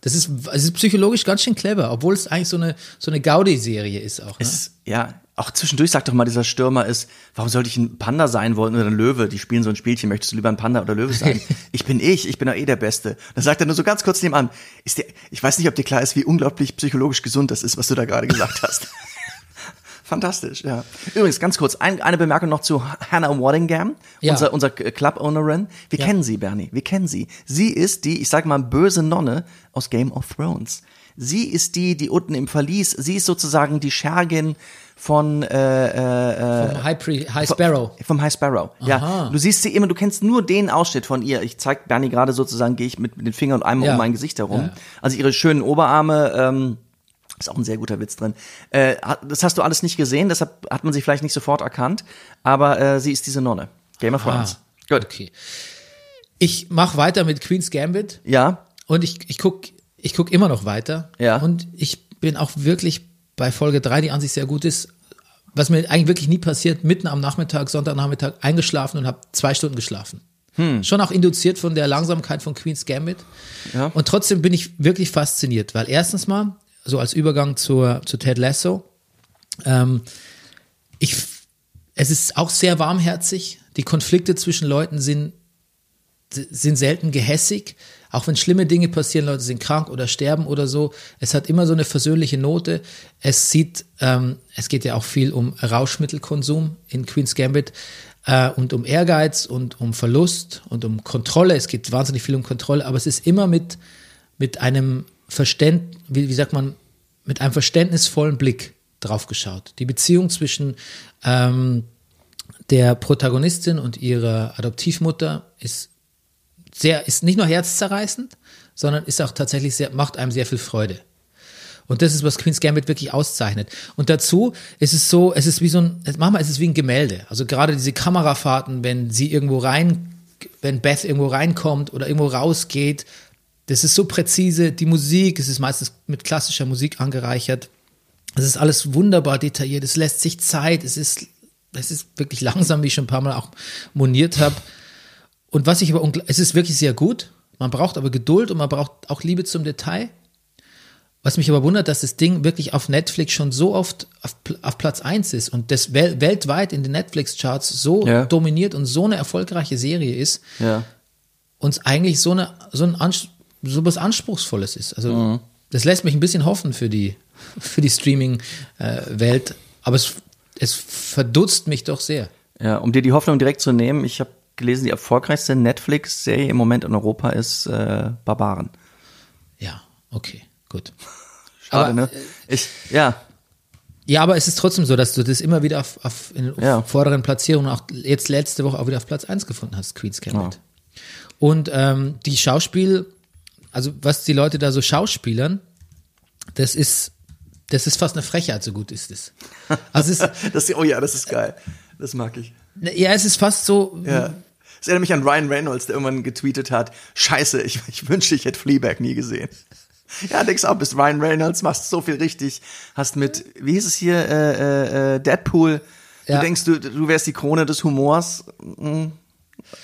Das ist, es ist psychologisch ganz schön clever, obwohl es eigentlich so eine, so eine Gaudi-Serie ist auch. Ne? Es, ja, Auch zwischendurch sagt doch mal dieser Stürmer ist, warum sollte ich ein Panda sein wollen oder ein Löwe? Die spielen so ein Spielchen, möchtest du lieber ein Panda oder Löwe sein? ich bin ich, ich bin doch eh der Beste. Dann sagt er nur so ganz kurz nebenan, ist dir, ich weiß nicht, ob dir klar ist, wie unglaublich psychologisch gesund das ist, was du da gerade gesagt hast. Fantastisch, ja. Übrigens, ganz kurz, ein, eine Bemerkung noch zu Hannah Waddingham, Ja. unser, unser Club-Ownerin. Wir Ja. kennen sie, Bernie, wir kennen sie. Sie ist die, ich sag mal, böse Nonne aus Game of Thrones. Sie ist die, die unten im Verlies, sie ist sozusagen die Schergin von, äh, äh, Vom High, Pre High Sparrow. vom High Sparrow. Ja, Aha. du siehst sie immer, du kennst nur den Ausschnitt von ihr. Ich zeig Bernie gerade sozusagen, gehe ich mit, mit den Fingern einmal Ja. um mein Gesicht herum. Ja. Also ihre schönen Oberarme, ähm, ist auch ein sehr guter Witz drin. Äh, das hast du alles nicht gesehen, deshalb hat man sie vielleicht nicht sofort erkannt. Aber äh, sie ist diese Nonne. Game of Thrones. Ah, okay. Ich mache weiter mit Queen's Gambit Ja, und ich, ich guck ich guck immer noch weiter. Ja. Und ich bin auch wirklich bei Folge 3, die an sich sehr gut ist, was mir eigentlich wirklich nie passiert, mitten am Nachmittag, Sonntagnachmittag eingeschlafen und habe zwei Stunden geschlafen. Hm. Schon auch induziert von der Langsamkeit von Queen's Gambit. Ja. Und trotzdem bin ich wirklich fasziniert, weil erstens mal, so als Übergang zur, zu Ted Lasso, ähm, ich, es ist auch sehr warmherzig. Die Konflikte zwischen Leuten sind, sind selten gehässig. Auch wenn schlimme Dinge passieren, Leute sind krank oder sterben oder so. Es hat immer so eine versöhnliche Note. Es sieht, ähm, es geht ja auch viel um Rauschmittelkonsum in Queen's Gambit äh, und um Ehrgeiz und um Verlust und um Kontrolle. Es geht wahnsinnig viel um Kontrolle, aber es ist immer mit, mit einem Verständ, wie, wie sagt man, mit einem verständnisvollen Blick drauf geschaut. Die Beziehung zwischen ähm, der Protagonistin und ihrer Adoptivmutter ist sehr, ist nicht nur herzzerreißend, sondern ist auch tatsächlich sehr, macht einem sehr viel Freude. Und das ist, was Queen's Gambit wirklich auszeichnet. Und dazu ist es so, es ist wie so ein, manchmal ist es wie ein Gemälde. Also gerade diese Kamerafahrten, wenn sie irgendwo rein, wenn Beth irgendwo reinkommt oder irgendwo rausgeht, das ist so präzise. Die Musik, es ist meistens mit klassischer Musik angereichert. Es ist alles wunderbar detailliert. Es lässt sich Zeit. Es ist, es ist wirklich langsam, wie ich schon ein paar Mal auch moniert habe. Und was ich aber, es ist wirklich sehr gut. Man braucht aber Geduld und man braucht auch Liebe zum Detail. Was mich aber wundert, dass das Ding wirklich auf Netflix schon so oft auf, auf Platz 1 ist und das wel weltweit in den Netflix-Charts so Ja. dominiert und so eine erfolgreiche Serie ist ja. und es eigentlich so, eine, so, ein Ans so was Anspruchsvolles ist. Also das lässt mich ein bisschen hoffen für die, für die Streaming-Welt, aber es, es verdutzt mich doch sehr. Ja, um dir die Hoffnung direkt zu nehmen, ich habe gelesen, die erfolgreichste Netflix-Serie im Moment in Europa ist äh, Barbaren. Ja, okay, gut. Schade, Aber, ne? Ich, ja, Ja, aber es ist trotzdem so, dass du das immer wieder auf, auf in Ja. vorderen Platzierungen, auch jetzt letzte Woche auch wieder auf Platz 1 gefunden hast, Queen's Gambit. Und ähm, die Schauspiel, also was die Leute da so schauspielern, das ist, das ist fast eine Frechheit, so gut ist es. Also es das, oh ja, das ist geil. Das mag ich. ja, es ist fast so, Ja. Das erinnert mich an Ryan Reynolds, der irgendwann getweetet hat, scheiße, ich, ich wünschte, ich hätte Fleabag nie gesehen. Ja, denkst auch, bist Ryan Reynolds, machst so viel richtig, hast mit, wie hieß es hier, äh, äh, äh, Deadpool, du Ja. denkst, du, du wärst die Krone des Humors,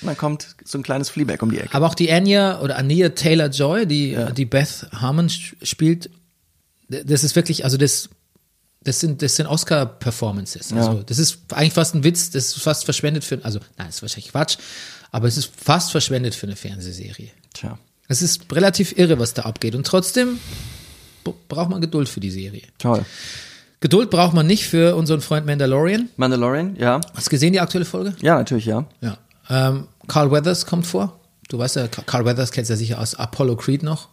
mm, dann kommt so ein kleines Fleabag um die Ecke. Aber auch die Anya oder Ania Taylor-Joy, die, die Beth Harmon spielt, das ist wirklich, also das, das sind, das sind Oscar-Performances. Also das ist eigentlich fast ein Witz, das ist fast verschwendet für, also nein, das ist wahrscheinlich Quatsch, aber es ist fast verschwendet für eine Fernsehserie. Tja, Es ist relativ irre, was da abgeht und trotzdem braucht man Geduld für die Serie. toll. Geduld braucht man nicht für unseren Freund Mandalorian. Mandalorian, ja. Hast du gesehen, die aktuelle Folge? Ja, natürlich, ja. Ja. Ähm, Carl Weathers kommt vor. Du weißt ja, Carl Weathers kennst ja sicher aus Apollo Creed noch.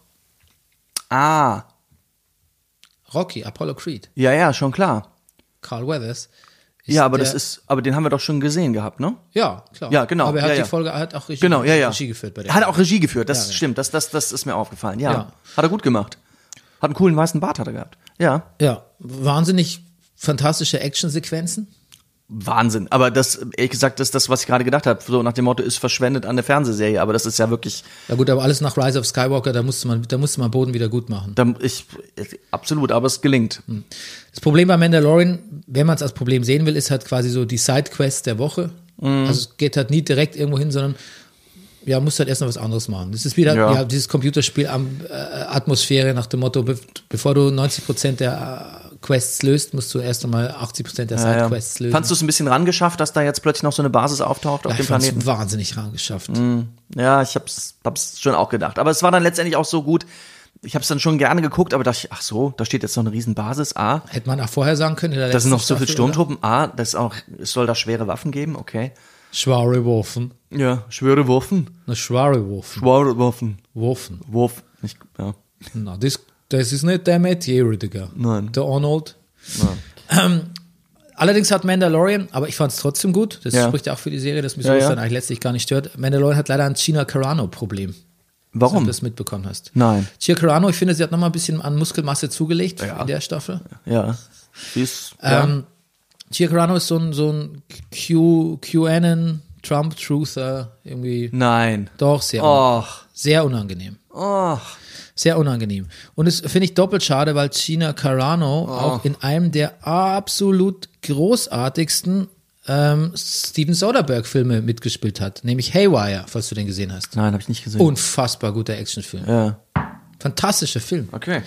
Ah, Rocky, Apollo Creed. ja, ja, schon klar. Carl Weathers. Ja, aber das der- ist, aber den haben wir doch schon gesehen gehabt, ne? Ja, klar. Ja, genau. Aber er hat Ja, die ja. Folge, er hat auch Regie, Genau, ja. Regie geführt bei der Er hat auch Regie geführt, das ja. stimmt, das, das, das ist mir aufgefallen, ja. Ja. Hat er gut gemacht. Hat einen coolen weißen Bart hat er gehabt. Ja. Ja, wahnsinnig fantastische Actionsequenzen. Wahnsinn. Aber das, ehrlich gesagt, das ist das, was ich gerade gedacht habe. So nach dem Motto, ist verschwendet an der Fernsehserie. Aber das ist ja wirklich, Ja gut, aber alles nach Rise of Skywalker, da musste man, da musste man Boden wieder gut machen. da, ich, absolut, aber es gelingt. Das Problem bei Mandalorian, wenn man es als Problem sehen will, ist halt quasi so die Sidequest der Woche. Mhm. Also es geht halt nie direkt irgendwo hin, sondern ja, muss halt erst noch was anderes machen. Das ist wieder Ja. ja. dieses Computerspiel am äh, Atmosphäre nach dem Motto, be bevor du 90 Prozent der äh, Quests löst, musst du erst einmal 80% der Ja, ja. Sidequests lösen. Fandst du es ein bisschen rangeschafft, dass da jetzt plötzlich noch so eine Basis auftaucht auf ja, dem ich fand's Planeten? wahnsinnig rangeschafft. Ja, ich hab's, hab's schon auch gedacht. Aber es war dann letztendlich auch so gut. Ich hab's dann schon gerne geguckt, aber dachte ich, ach so, da steht jetzt noch eine Riesenbasis. A, Hätte man auch vorher sagen können. da sind noch so viele? Sturmtruppen. A, das auch, es soll da schwere Waffen geben, okay. Schwere Waffen. Ja, schwere Waffen. Schwere Waffen. Schwere Waffen. Waffen. Wurf. Nicht, ja. Na, das, das ist nicht der Metier, Rüdiger. Nein. Der Arnold. Ähm, allerdings hat Mandalorian, aber ich fand es trotzdem gut, das Ja. spricht ja auch für die Serie, dass mich Ja, sowas ja. dann eigentlich letztlich gar nicht stört. Mandalorian hat leider ein Gina Carano-Problem. Ob Warum? du das mitbekommen hast. Nein. Gina Carano, ich finde, sie hat nochmal ein bisschen an Muskelmasse zugelegt Ja. in der Staffel. Ja. Sie ist. Ähm, Gina Carano ist so ein, so ein Q, QAnon, Trump-Truther, irgendwie. Nein. Doch, sehr, Och. sehr unangenehm. Och. Sehr unangenehm. Und das finde ich doppelt schade, weil Gina Carano auch in einem der absolut großartigsten ähm, Steven Soderbergh-Filme mitgespielt hat, nämlich Haywire, falls du den gesehen hast. Nein, habe ich nicht gesehen. Unfassbar guter Actionfilm. Ja. Fantastischer Film. Okay.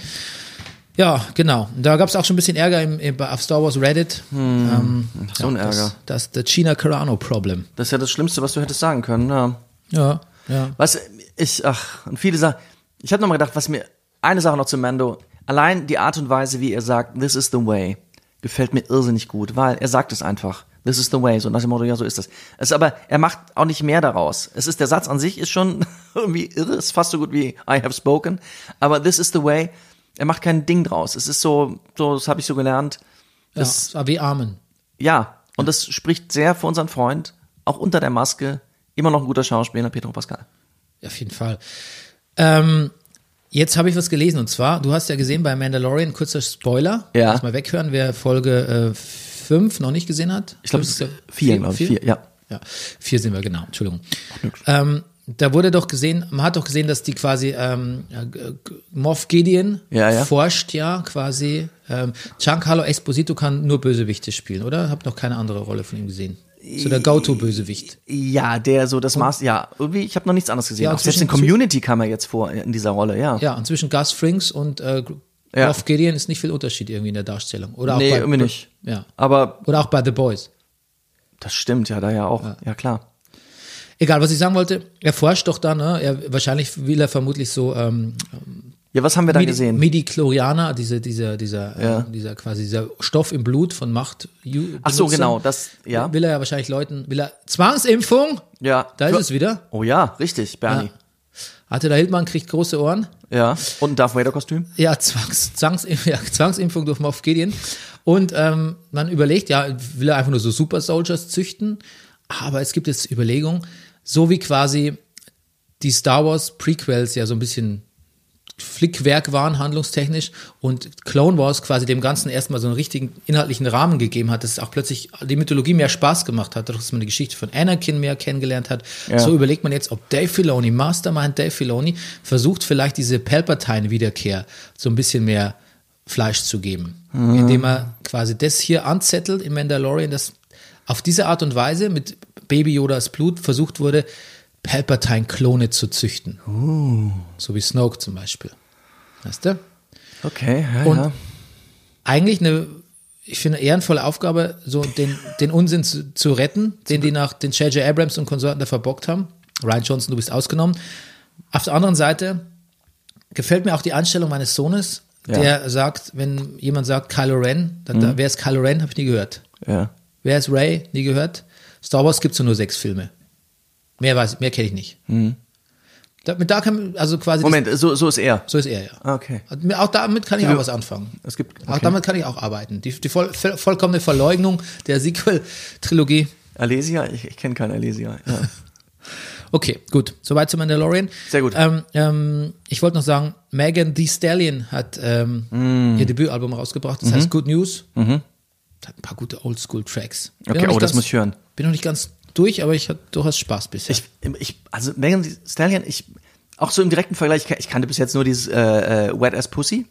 Ja, genau. Da gab es auch schon ein bisschen Ärger im, im, auf Star Wars Reddit. Ähm, So ein ja, Ärger. Das, das der Gina Carano-Problem. Das ist ja das Schlimmste, was du hättest sagen können. Ja. Ja, ja. Was ich, ach, und viele Sachen. Ich habe nochmal gedacht, was mir, eine Sache noch zu Mando. Allein die Art und Weise, wie er sagt, this is the way, gefällt mir irrsinnig gut, weil er sagt es einfach. This is the way, so nach dem Motto, ja, so ist das. Es ist aber, er macht auch nicht mehr daraus. Es ist, der Satz an sich ist schon irgendwie irre, ist fast so gut wie I have spoken. Aber this is the way, er macht kein Ding draus. Es ist so, so, das habe ich so gelernt. ja. Das, Es war wie Amen. ja, und das spricht sehr für unseren Freund, auch unter der Maske, immer noch ein guter Schauspieler, Pedro Pascal. Auf jeden Fall. Ähm, jetzt habe ich was gelesen und zwar, du hast ja gesehen bei Mandalorian, kurzer Spoiler, Ja. Lass mal weghören, wer Folge 5 noch nicht gesehen hat. Ich glaube, es ist vier, glaube ich, vier, ja. Ja, vier sind wir, genau, Entschuldigung. Ähm, da wurde doch gesehen, man hat doch gesehen, dass die quasi ähm, äh, Moff Gideon Ja, ja. forscht ja quasi. Ähm, Giancarlo Esposito kann nur Bösewichte spielen, oder? Hab noch keine andere Rolle von ihm gesehen. So der Go-To-Bösewicht. Ja, der so das Maß, ja, irgendwie, ich habe noch nichts anderes gesehen. Ja, auch selbst in Community kam er jetzt vor in dieser Rolle, ja. Ja, und zwischen Gus Frings und äh, Ja. Moff Gideon ist nicht viel Unterschied irgendwie in der Darstellung. Oder auch nee, bei, irgendwie nicht. Ja. Aber Oder auch bei The Boys. das stimmt, ja, da ja auch, ja, klar. Egal, was ich sagen wollte, er forscht doch da, ne? Er, wahrscheinlich will er vermutlich so ähm, Ja, was haben wir da Midi- gesehen? Midi-Chlorianer, diese, dieser, dieser, Ja. äh, dieser quasi dieser Stoff im Blut von Macht. Ach so, genau, das, ja. Will er ja wahrscheinlich Leuten, will er Zwangsimpfung? Ja. Da ist es wieder. Oh ja, richtig, Bernie. Hatte der Hildmann kriegt große Ohren. Ja. Und ein Darth Vader Kostüm? Ja, Zwangs, Zwangsimpf, ja, Zwangsimpfung durch Gideon. Und ähm, man überlegt, ja, will er einfach nur so Super Soldiers züchten? Aber es gibt jetzt Überlegungen, so wie quasi die Star Wars Prequels ja so ein bisschen Flickwerk waren, handlungstechnisch, und Clone Wars quasi dem Ganzen erstmal so einen richtigen inhaltlichen Rahmen gegeben hat, dass es auch plötzlich die Mythologie mehr Spaß gemacht hat, dadurch, dass man die Geschichte von Anakin mehr kennengelernt hat. Ja. So überlegt man jetzt, ob Dave Filoni, Mastermind Dave Filoni, versucht vielleicht diese Palpatine-Wiederkehr so ein bisschen mehr Fleisch zu geben, indem er quasi das hier anzettelt im Mandalorian, dass auf diese Art und Weise mit Baby Yodas Blut versucht wurde, Palpatine-Klone zu züchten. So wie Snoke zum Beispiel. Weißt du? Okay, ja, Und- ja. Eigentlich eine, ich finde, ehrenvolle Aufgabe, so den, den Unsinn zu, zu retten, den die nach den J.J. Abrams und Konsorten da verbockt haben. Ryan Johnson, du bist ausgenommen. Auf der anderen Seite gefällt mir auch die Einstellung meines Sohnes, Ja. der sagt, wenn jemand sagt Kylo Ren, dann da, wer ist Kylo Ren, habe ich nie gehört. Ja. Wer ist Ray? Nie gehört. Star Wars gibt es nur sechs Filme. Mehr weiß, mehr kenne ich nicht. Da, mit da kann, also quasi, Mhm. Moment, so, so ist er. das, so ist er ja. Ah, Okay. Und Auch damit kann ich auch was anfangen. Es gibt, Auch okay. damit kann ich auch arbeiten. Die, die voll, voll, vollkommene Verleugnung der Sequel-Trilogie. Alesia? Ich, ich kenne keinen Alesia. Ja. Okay, gut. Soweit zu Mandalorian. Sehr gut. Ähm, ähm, ich wollte noch sagen, Megan Thee Stallion hat ähm, Mm. ihr Debütalbum rausgebracht. Das heißt Good News. Hat ein paar gute Oldschool-Tracks. Okay, oh, das ganz- muss ich hören. Bin noch nicht ganz durch, aber ich hatte durchaus Spaß bisher. Ich, ich, also Megan Thee Stallion, ich, auch so im direkten Vergleich, ich, ich kannte bis jetzt nur dieses äh, äh, Wet Ass Pussy.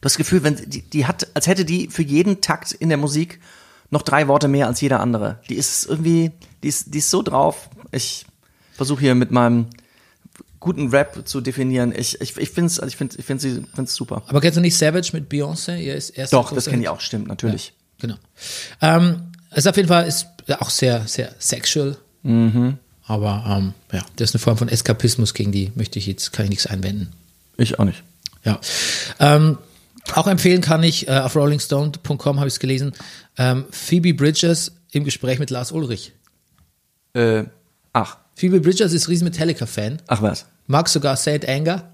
Das Gefühl, wenn die, die hat, als hätte die für jeden Takt in der Musik noch drei Worte mehr als jeder andere. Die ist irgendwie, die ist, die ist so drauf. Ich versuche hier mit meinem guten Rap zu definieren. Ich, ich, ich finde es also ich find, ich find sie find's super. Aber kennst du nicht Savage mit Beyoncé? Ihr ist erster Doch, das kenne ich auch, stimmt, natürlich. Genau. Ähm, es ist auf jeden Fall ist auch sehr, sehr sexual. Mhm. Aber ähm, ja, das ist eine Form von Eskapismus, gegen die möchte ich jetzt, kann ich nichts einwenden. Ich auch nicht. Ja. Ähm, auch empfehlen kann ich, äh, auf rollingstone.com habe ich es gelesen, ähm, Phoebe Bridgers im Gespräch mit Lars Ulrich. Äh, ach, Phoebe Bridgers ist riesen Metallica-Fan, ach was. Mag sogar Saint Anger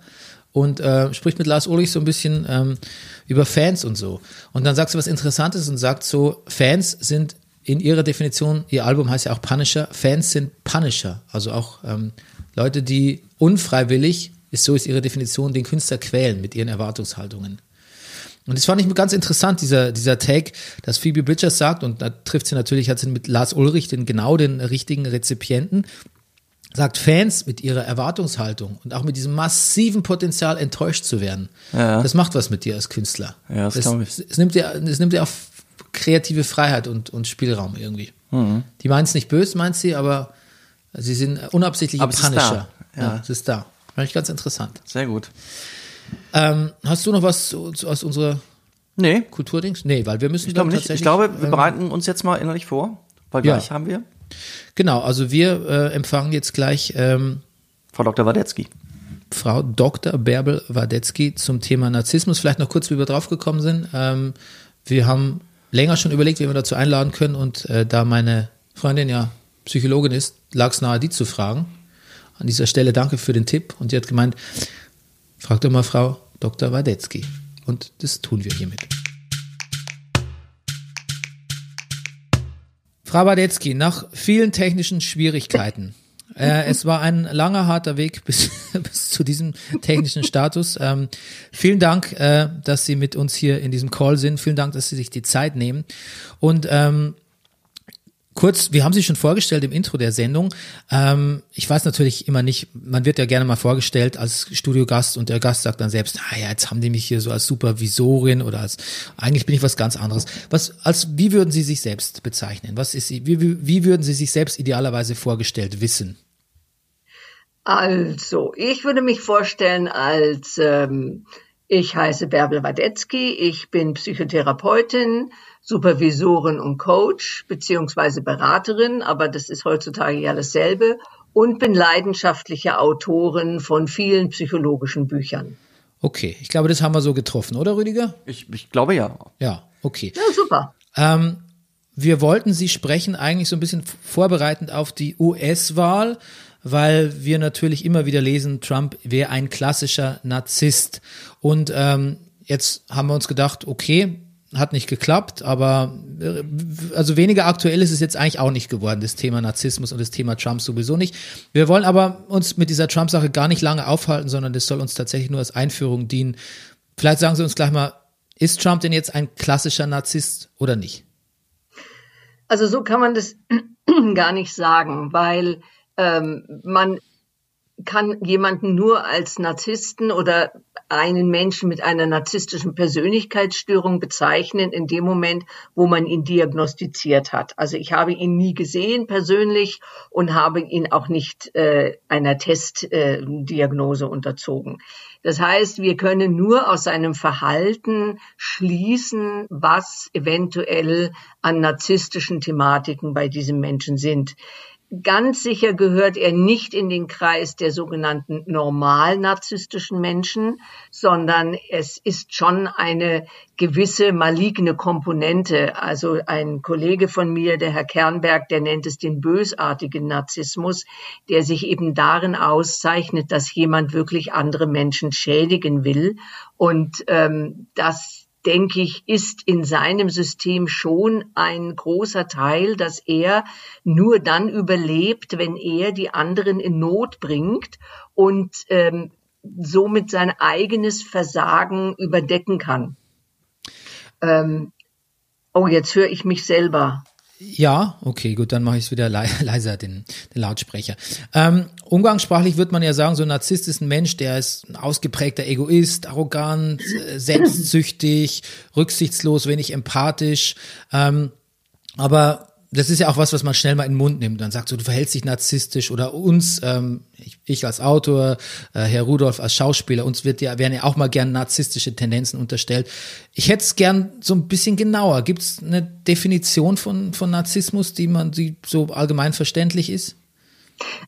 und äh, spricht mit Lars Ulrich so ein bisschen ähm, über Fans und so. Und dann sagt sie was Interessantes und sagt so, Fans sind in ihrer Definition, ihr Album heißt ja auch Punisher, Fans sind Punisher, also auch ähm, Leute, die unfreiwillig, ist so ist ihre Definition, den Künstler quälen mit ihren Erwartungshaltungen. Und das fand ich ganz interessant, dieser, dieser Take, dass Phoebe Bridgers sagt, und da trifft sie natürlich, hat sie mit Lars Ulrich den genau den richtigen Rezipienten, sagt Fans mit ihrer Erwartungshaltung und auch mit diesem massiven Potenzial enttäuscht zu werden. Ja. Das macht was mit dir als Künstler. Ja, das glaub ich. Es, nimmt dir, es nimmt dir auch kreative Freiheit und, und Spielraum irgendwie. Mhm. Die meint es nicht böse, meint sie, aber sie sind unabsichtliche Aber Punisher. Ja. ja, es ist da. Fand ich ganz interessant. Sehr gut. Ähm, hast du noch was zu, zu, aus unserer Nee, Kulturdings? Nee, weil wir müssen ich glaube nicht. Ich glaube, wir ähm, bereiten uns jetzt mal innerlich vor, weil Ja. gleich haben wir Genau, also wir äh, empfangen jetzt gleich ähm, Frau Dr. Wadetzky. Frau Dr. Bärbel Wadetzky zum Thema Narzissmus. Vielleicht noch kurz, wie wir drauf gekommen sind. Ähm, wir haben länger schon überlegt, wie wir dazu einladen können und äh, da meine Freundin ja Psychologin ist, lag es nahe, die zu fragen. An dieser Stelle danke für den Tipp und die hat gemeint, frag doch mal Frau Dr. Wadetzky. Und das tun wir hiermit. Frau Wadetzky, nach vielen technischen Schwierigkeiten, äh, es war ein langer, harter Weg bis, bis zu diesem technischen Status. Ähm, vielen Dank, äh, dass Sie mit uns hier in diesem Call sind. Vielen Dank, dass Sie sich die Zeit nehmen. Und ähm, kurz, wir haben Sie schon vorgestellt im Intro der Sendung. Ähm, ich weiß natürlich immer nicht, man wird ja gerne mal vorgestellt als Studiogast und der Gast sagt dann selbst, ah ja, jetzt haben die mich hier so als Supervisorin oder als, eigentlich bin ich was ganz anderes. Was, als, wie würden Sie sich selbst bezeichnen? Was ist wie, wie würden Sie sich selbst idealerweise vorgestellt wissen? Also, ich würde mich vorstellen als, ähm, ich heiße Bärbel Wadetzky, ich bin Psychotherapeutin, Supervisorin und Coach, beziehungsweise Beraterin, aber das ist heutzutage ja dasselbe, und bin leidenschaftliche Autorin von vielen psychologischen Büchern. Okay, ich glaube, das haben wir so getroffen, oder Rüdiger? Ich, ich glaube ja. Ja, okay. Ja, super. Ähm, wir wollten Sie sprechen eigentlich so ein bisschen vorbereitend auf die US-Wahl, weil wir natürlich immer wieder lesen, Trump wäre ein klassischer Narzisst. Und ähm, jetzt haben wir uns gedacht, okay, hat nicht geklappt, aber äh, also weniger aktuell ist es jetzt eigentlich auch nicht geworden, das Thema Narzissmus und das Thema Trump sowieso nicht. Wir wollen aber uns mit dieser Trump-Sache gar nicht lange aufhalten, sondern das soll uns tatsächlich nur als Einführung dienen. Vielleicht sagen Sie uns gleich mal, ist Trump denn jetzt ein klassischer Narzisst oder nicht? Also so kann man das gar nicht sagen, weil ähm, man kann jemanden nur als Narzissten oder einen Menschen mit einer narzisstischen Persönlichkeitsstörung bezeichnen in dem Moment, wo man ihn diagnostiziert hat. Also ich habe ihn nie gesehen persönlich und habe ihn auch nicht äh, einer Testdiagnose äh, unterzogen. Das heißt, wir können nur aus seinem Verhalten schließen, was eventuell an narzisstischen Thematiken bei diesem Menschen sind. Ganz sicher gehört er nicht in den Kreis der sogenannten normal narzisstischen Menschen, sondern es ist schon eine gewisse maligne Komponente. Also ein Kollege von mir, der Herr Kernberg, der nennt es den bösartigen Narzissmus, der sich eben darin auszeichnet, dass jemand wirklich andere Menschen schädigen will. Und ähm, das denke ich, ist in seinem System schon ein großer Teil, dass er nur dann überlebt, wenn er die anderen in Not bringt und ähm, somit sein eigenes Versagen überdecken kann. Ähm, oh, jetzt höre ich mich selber. Ja, okay, gut, dann mache ich es wieder le leiser, den, den Lautsprecher. Ähm, umgangssprachlich wird man ja sagen, so ein Narzisst ist ein Mensch, der ist ein ausgeprägter Egoist, arrogant, äh, selbstsüchtig, rücksichtslos, wenig empathisch. Ähm, aber das ist ja auch was, was man schnell mal in den Mund nimmt. Dann sagt so, du verhältst dich narzisstisch oder uns, ähm, ich, ich als Autor, äh, Herr Rudolf als Schauspieler, uns wird ja, werden ja auch mal gern narzisstische Tendenzen unterstellt. Ich hätte es gern so ein bisschen genauer. Gibt es eine Definition von, von Narzissmus, die man, die so allgemein verständlich ist?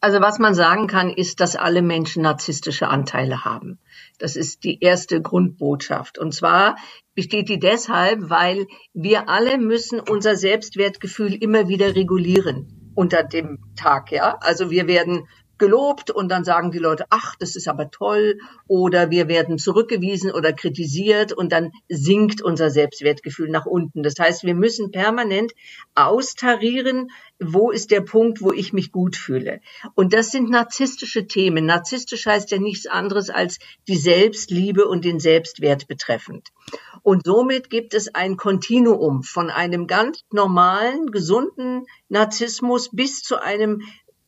Also was man sagen kann, ist, dass alle Menschen narzisstische Anteile haben. Das ist die erste Grundbotschaft. Und zwar besteht die deshalb, weil wir alle müssen unser Selbstwertgefühl immer wieder regulieren unter dem Tag, ja. Also wir werden gelobt und dann sagen die Leute, ach, das ist aber toll oder wir werden zurückgewiesen oder kritisiert und dann sinkt unser Selbstwertgefühl nach unten. Das heißt, wir müssen permanent austarieren, wo ist der Punkt, wo ich mich gut fühle. Und das sind narzisstische Themen. Narzisstisch heißt ja nichts anderes als die Selbstliebe und den Selbstwert betreffend. Und somit gibt es ein Kontinuum von einem ganz normalen, gesunden Narzissmus bis zu einem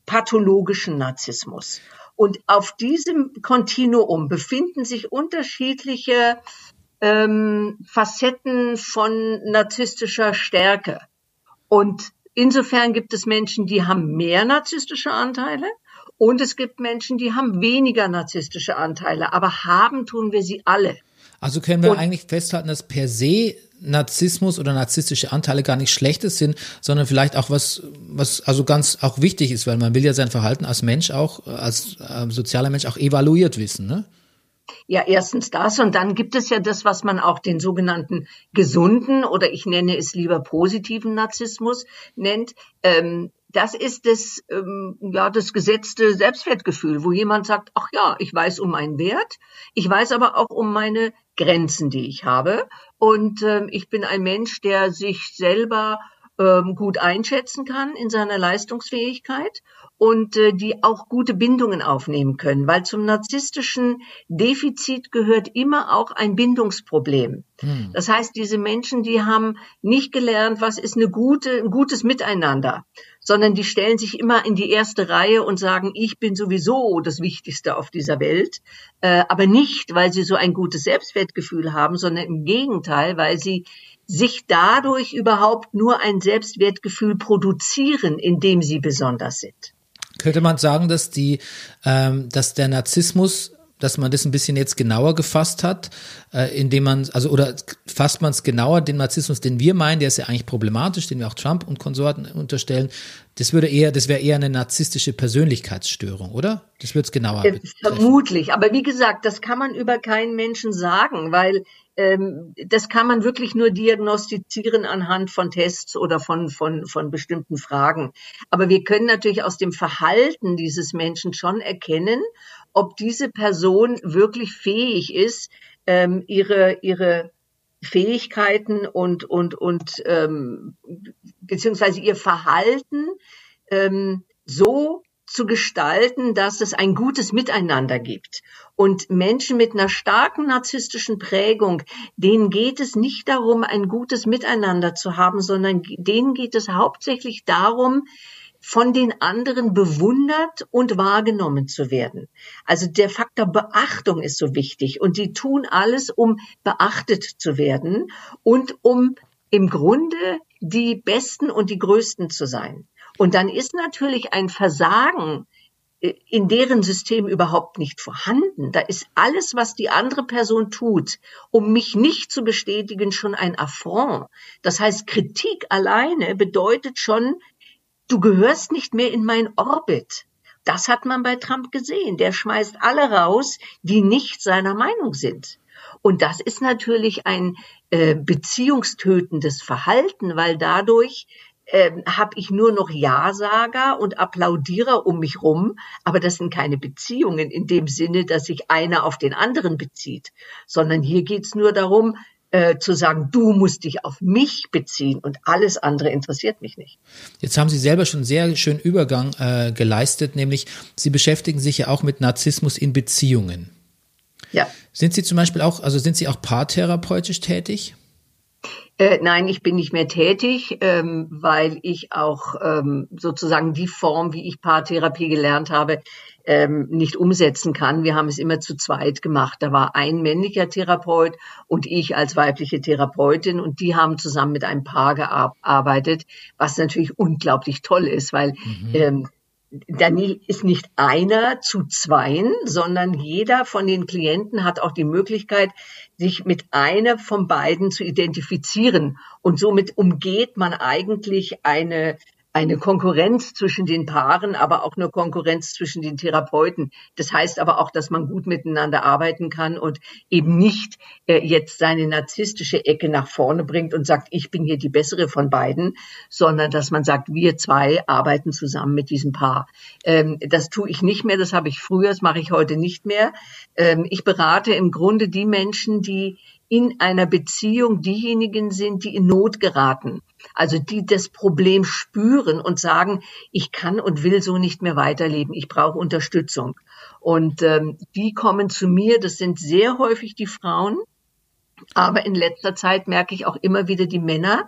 pathologischen Narzissmus. Und auf diesem Kontinuum befinden sich unterschiedliche ähm, Facetten von narzisstischer Stärke. Und insofern gibt es Menschen, die haben mehr narzisstische Anteile und es gibt Menschen, die haben weniger narzisstische Anteile, aber haben tun wir sie alle. Also können wir und, eigentlich festhalten, dass per se Narzissmus oder narzisstische Anteile gar nicht schlechtes sind, sondern vielleicht auch was, was also ganz auch wichtig ist, weil man will ja sein Verhalten als Mensch auch, als äh, sozialer Mensch auch evaluiert wissen, ne? Ja, erstens das und dann gibt es ja das, was man auch den sogenannten gesunden oder ich nenne es lieber positiven Narzissmus nennt. Ähm, das ist das, ähm, ja, das gesetzte Selbstwertgefühl, wo jemand sagt, ach ja, ich weiß um meinen Wert, ich weiß aber auch um meine Grenzen, die ich habe. Und ähm, ich bin ein Mensch, der sich selber ähm, gut einschätzen kann in seiner Leistungsfähigkeit und äh, die auch gute Bindungen aufnehmen können, weil zum narzisstischen Defizit gehört immer auch ein Bindungsproblem. Hm. Das heißt, diese Menschen, die haben nicht gelernt, was ist eine gute, ein gutes Miteinander, sondern die stellen sich immer in die erste Reihe und sagen, ich bin sowieso das Wichtigste auf dieser Welt, äh, aber nicht, weil sie so ein gutes Selbstwertgefühl haben, sondern im Gegenteil, weil sie sich dadurch überhaupt nur ein Selbstwertgefühl produzieren, in dem sie besonders sind. Könnte man sagen, dass die, ähm, dass der Narzissmus dass man das ein bisschen jetzt genauer gefasst hat, äh, indem man, also oder fasst man es genauer, den Narzissmus, den wir meinen, der ist ja eigentlich problematisch, den wir auch Trump und Konsorten unterstellen, das würde eher, das wäre eher eine narzisstische Persönlichkeitsstörung, oder? Das wird es genauer äh, Vermutlich, aber wie gesagt, das kann man über keinen Menschen sagen, weil ähm, das kann man wirklich nur diagnostizieren anhand von Tests oder von, von, von bestimmten Fragen. Aber wir können natürlich aus dem Verhalten dieses Menschen schon erkennen, ob diese Person wirklich fähig ist, ähm, ihre, ihre Fähigkeiten und, und, und ähm, beziehungsweise ihr Verhalten ähm, so zu gestalten, dass es ein gutes Miteinander gibt. Und Menschen mit einer starken narzisstischen Prägung, denen geht es nicht darum, ein gutes Miteinander zu haben, sondern denen geht es hauptsächlich darum, von den anderen bewundert und wahrgenommen zu werden. Also der Faktor Beachtung ist so wichtig und die tun alles, um beachtet zu werden und um im Grunde die Besten und die Größten zu sein. Und dann ist natürlich ein Versagen äh, in deren System überhaupt nicht vorhanden. Da ist alles, was die andere Person tut, um mich nicht zu bestätigen, schon ein Affront. Das heißt, Kritik alleine bedeutet schon, du gehörst nicht mehr in mein Orbit. Das hat man bei Trump gesehen. Der schmeißt alle raus, die nicht seiner Meinung sind. Und das ist natürlich ein äh, beziehungstötendes Verhalten, weil dadurch äh, habe ich nur noch Ja-Sager und Applaudierer um mich rum, aber das sind keine Beziehungen in dem Sinne, dass sich einer auf den anderen bezieht, sondern hier geht's nur darum, äh, zu sagen, du musst dich auf mich beziehen und alles andere interessiert mich nicht. Jetzt haben Sie selber schon sehr schön Übergang äh, geleistet, nämlich Sie beschäftigen sich ja auch mit Narzissmus in Beziehungen. Ja. Sind Sie zum Beispiel auch, also sind Sie auch paartherapeutisch tätig? Äh, nein, ich bin nicht mehr tätig, ähm, weil ich auch ähm, sozusagen die Form, wie ich Paartherapie gelernt habe, ähm, nicht umsetzen kann. Wir haben es immer zu zweit gemacht. Da war ein männlicher Therapeut und ich als weibliche Therapeutin und die haben zusammen mit einem Paar gearbeitet, was natürlich unglaublich toll ist, weil mhm. ähm, Daniel ist nicht einer zu zweien, sondern jeder von den Klienten hat auch die Möglichkeit, sich mit einer von beiden zu identifizieren. Und somit umgeht man eigentlich eine eine Konkurrenz zwischen den Paaren, aber auch eine Konkurrenz zwischen den Therapeuten. Das heißt aber auch, dass man gut miteinander arbeiten kann und eben nicht äh, jetzt seine narzisstische Ecke nach vorne bringt und sagt, ich bin hier die bessere von beiden, sondern dass man sagt, wir zwei arbeiten zusammen mit diesem Paar. Ähm, das tue ich nicht mehr, das habe ich früher, das mache ich heute nicht mehr. Ähm, ich berate im Grunde die Menschen, die in einer Beziehung diejenigen sind, die in Not geraten. Also die das Problem spüren und sagen, ich kann und will so nicht mehr weiterleben, ich brauche Unterstützung. Und ähm, die kommen zu mir, das sind sehr häufig die Frauen, aber in letzter Zeit merke ich auch immer wieder die Männer,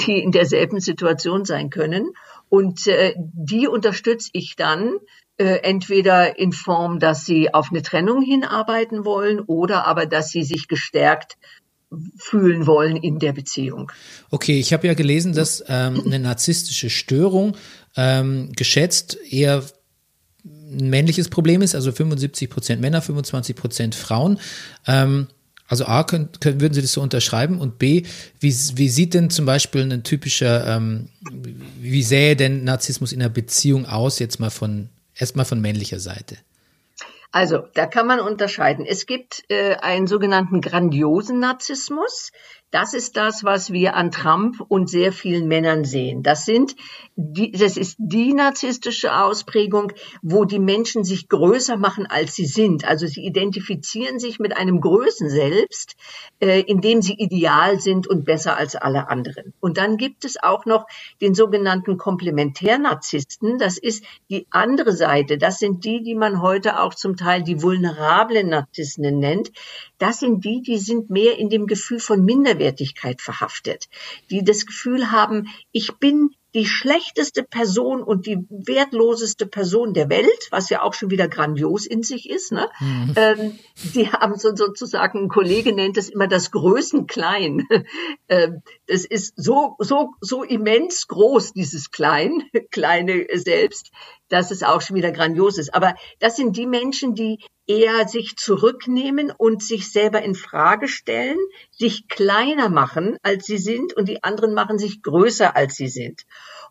die in derselben Situation sein können. Und äh, die unterstütze ich dann äh, entweder in Form, dass sie auf eine Trennung hinarbeiten wollen oder aber, dass sie sich gestärkt fühlen wollen in der Beziehung. Okay, ich habe ja gelesen, dass ähm, eine narzisstische Störung ähm, geschätzt eher ein männliches Problem ist, also 75 Prozent Männer, 25 Prozent Frauen. Ähm, also A, können, können, würden Sie das so unterschreiben? Und B, wie, wie sieht denn zum Beispiel ein typischer, ähm, wie sähe denn Narzissmus in einer Beziehung aus, jetzt mal von Erstmal von männlicher Seite. Also, da kann man unterscheiden. Es gibt äh, einen sogenannten grandiosen Narzissmus. Das ist das, was wir an Trump und sehr vielen Männern sehen. Das sind die, das ist die narzisstische Ausprägung, wo die Menschen sich größer machen, als sie sind. Also sie identifizieren sich mit einem Größen selbst, äh, indem sie ideal sind und besser als alle anderen. Und dann gibt es auch noch den sogenannten Komplementärnarzissten. Das ist die andere Seite. Das sind die, die man heute auch zum Teil die vulnerablen Narzissten nennt. Das sind die, die sind mehr in dem Gefühl von Minderwertigkeit verhaftet, die das Gefühl haben, ich bin die schlechteste Person und die wertloseste Person der Welt, was ja auch schon wieder grandios in sich ist. Ne? Mhm. Ähm, die haben so, sozusagen, ein Kollege nennt es immer das Größenklein. ähm, das ist so, so, so immens groß, dieses Klein, kleine selbst, dass es auch schon wieder grandios ist. Aber das sind die Menschen, die eher sich zurücknehmen und sich selber in Frage stellen, sich kleiner machen, als sie sind und die anderen machen sich größer, als sie sind.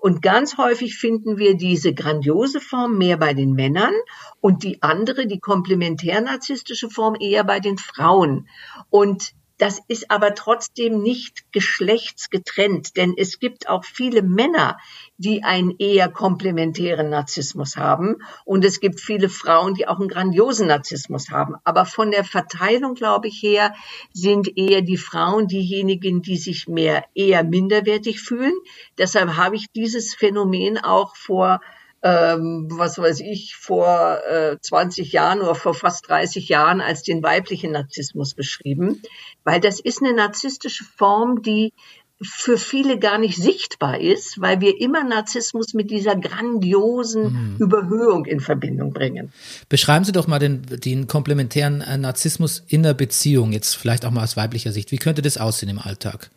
Und ganz häufig finden wir diese grandiose Form mehr bei den Männern und die andere, die komplementär-narzisstische Form eher bei den Frauen. Und das ist aber trotzdem nicht geschlechtsgetrennt, denn es gibt auch viele Männer, die einen eher komplementären Narzissmus haben und es gibt viele Frauen, die auch einen grandiosen Narzissmus haben. Aber von der Verteilung, glaube ich, her sind eher die Frauen diejenigen, die sich mehr eher minderwertig fühlen. Deshalb habe ich dieses Phänomen auch vor ähm, was weiß ich, vor äh, 20 Jahren oder vor fast 30 Jahren als den weiblichen Narzissmus beschrieben, weil das ist eine narzisstische Form, die für viele gar nicht sichtbar ist, weil wir immer Narzissmus mit dieser grandiosen mhm. Überhöhung in Verbindung bringen. Beschreiben Sie doch mal den, den komplementären äh, Narzissmus in der Beziehung, jetzt vielleicht auch mal aus weiblicher Sicht. Wie könnte das aussehen im Alltag?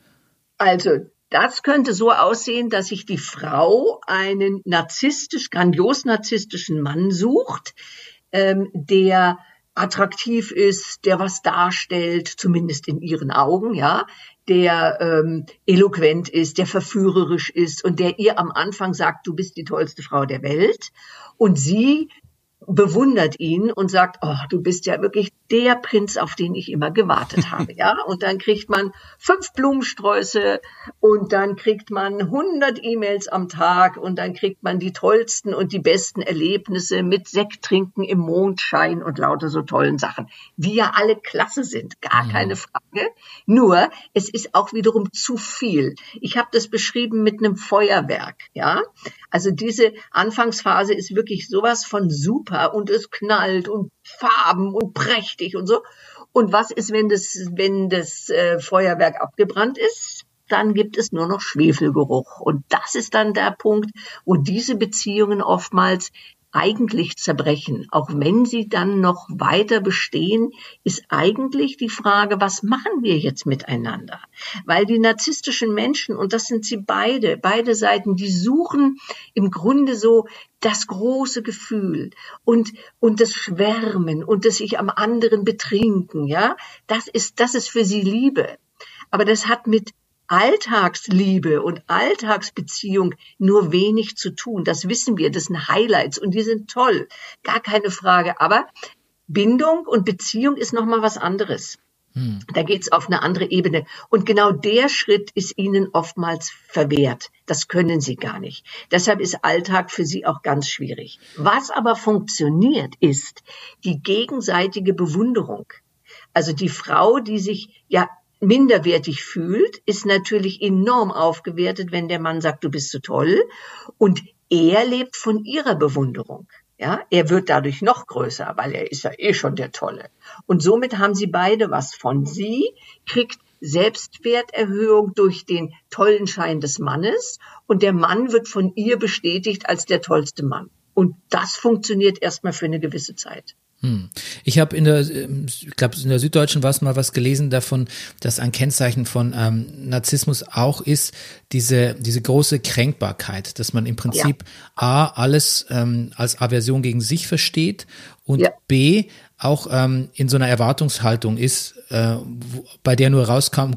Also das könnte so aussehen, dass sich die Frau einen narzisstisch, grandios narzisstischen Mann sucht, ähm, der attraktiv ist, der was darstellt, zumindest in ihren Augen, ja, der ähm, eloquent ist, der verführerisch ist und der ihr am Anfang sagt, du bist die tollste Frau der Welt. Und sie bewundert ihn und sagt, oh, du bist ja wirklich der Prinz, auf den ich immer gewartet habe, ja. Und dann kriegt man fünf Blumensträuße und dann kriegt man 100 E-Mails am Tag und dann kriegt man die tollsten und die besten Erlebnisse mit Sekt trinken im Mondschein und lauter so tollen Sachen, die ja alle klasse sind, gar mhm. keine Frage. Nur, es ist auch wiederum zu viel. Ich habe das beschrieben mit einem Feuerwerk, ja. Also diese Anfangsphase ist wirklich sowas von super und es knallt und Farben und prächtig und so. Und was ist, wenn das, wenn das äh, Feuerwerk abgebrannt ist? dann gibt es nur noch Schwefelgeruch. Und das ist dann der Punkt, wo diese Beziehungen oftmals eigentlich zerbrechen. Auch wenn sie dann noch weiter bestehen, ist eigentlich die Frage, was machen wir jetzt miteinander? Weil die narzisstischen Menschen, und das sind sie beide, beide Seiten, die suchen im Grunde so das große Gefühl und, und das Schwärmen und das sich am anderen betrinken, ja? Das ist, das ist für sie Liebe. Aber das hat mit Alltagsliebe und Alltagsbeziehung nur wenig zu tun. Das wissen wir, das sind Highlights und die sind toll, gar keine Frage. Aber Bindung und Beziehung ist noch mal was anderes. Hm. Da geht's auf eine andere Ebene. Und genau der Schritt ist ihnen oftmals verwehrt. Das können sie gar nicht. Deshalb ist Alltag für sie auch ganz schwierig. Was aber funktioniert, ist die gegenseitige Bewunderung. Also die Frau, die sich ja minderwertig fühlt, ist natürlich enorm aufgewertet, wenn der Mann sagt, du bist so toll. Und er lebt von ihrer Bewunderung. Ja, er wird dadurch noch größer, weil er ist ja eh schon der Tolle. Und somit haben sie beide was von. Sie kriegt Selbstwerterhöhung durch den tollen Schein des Mannes und der Mann wird von ihr bestätigt als der tollste Mann. Und das funktioniert erstmal für eine gewisse Zeit. Hm. Ich habe in der, ich glaube, in der Süddeutschen war es mal was gelesen davon, dass ein Kennzeichen von ähm, Narzissmus auch ist, diese, diese große Kränkbarkeit, dass man im Prinzip ja. A, alles ähm, als Aversion gegen sich versteht und ja. B, auch ähm, in so einer Erwartungshaltung ist, äh, wo, bei der nur rauskam,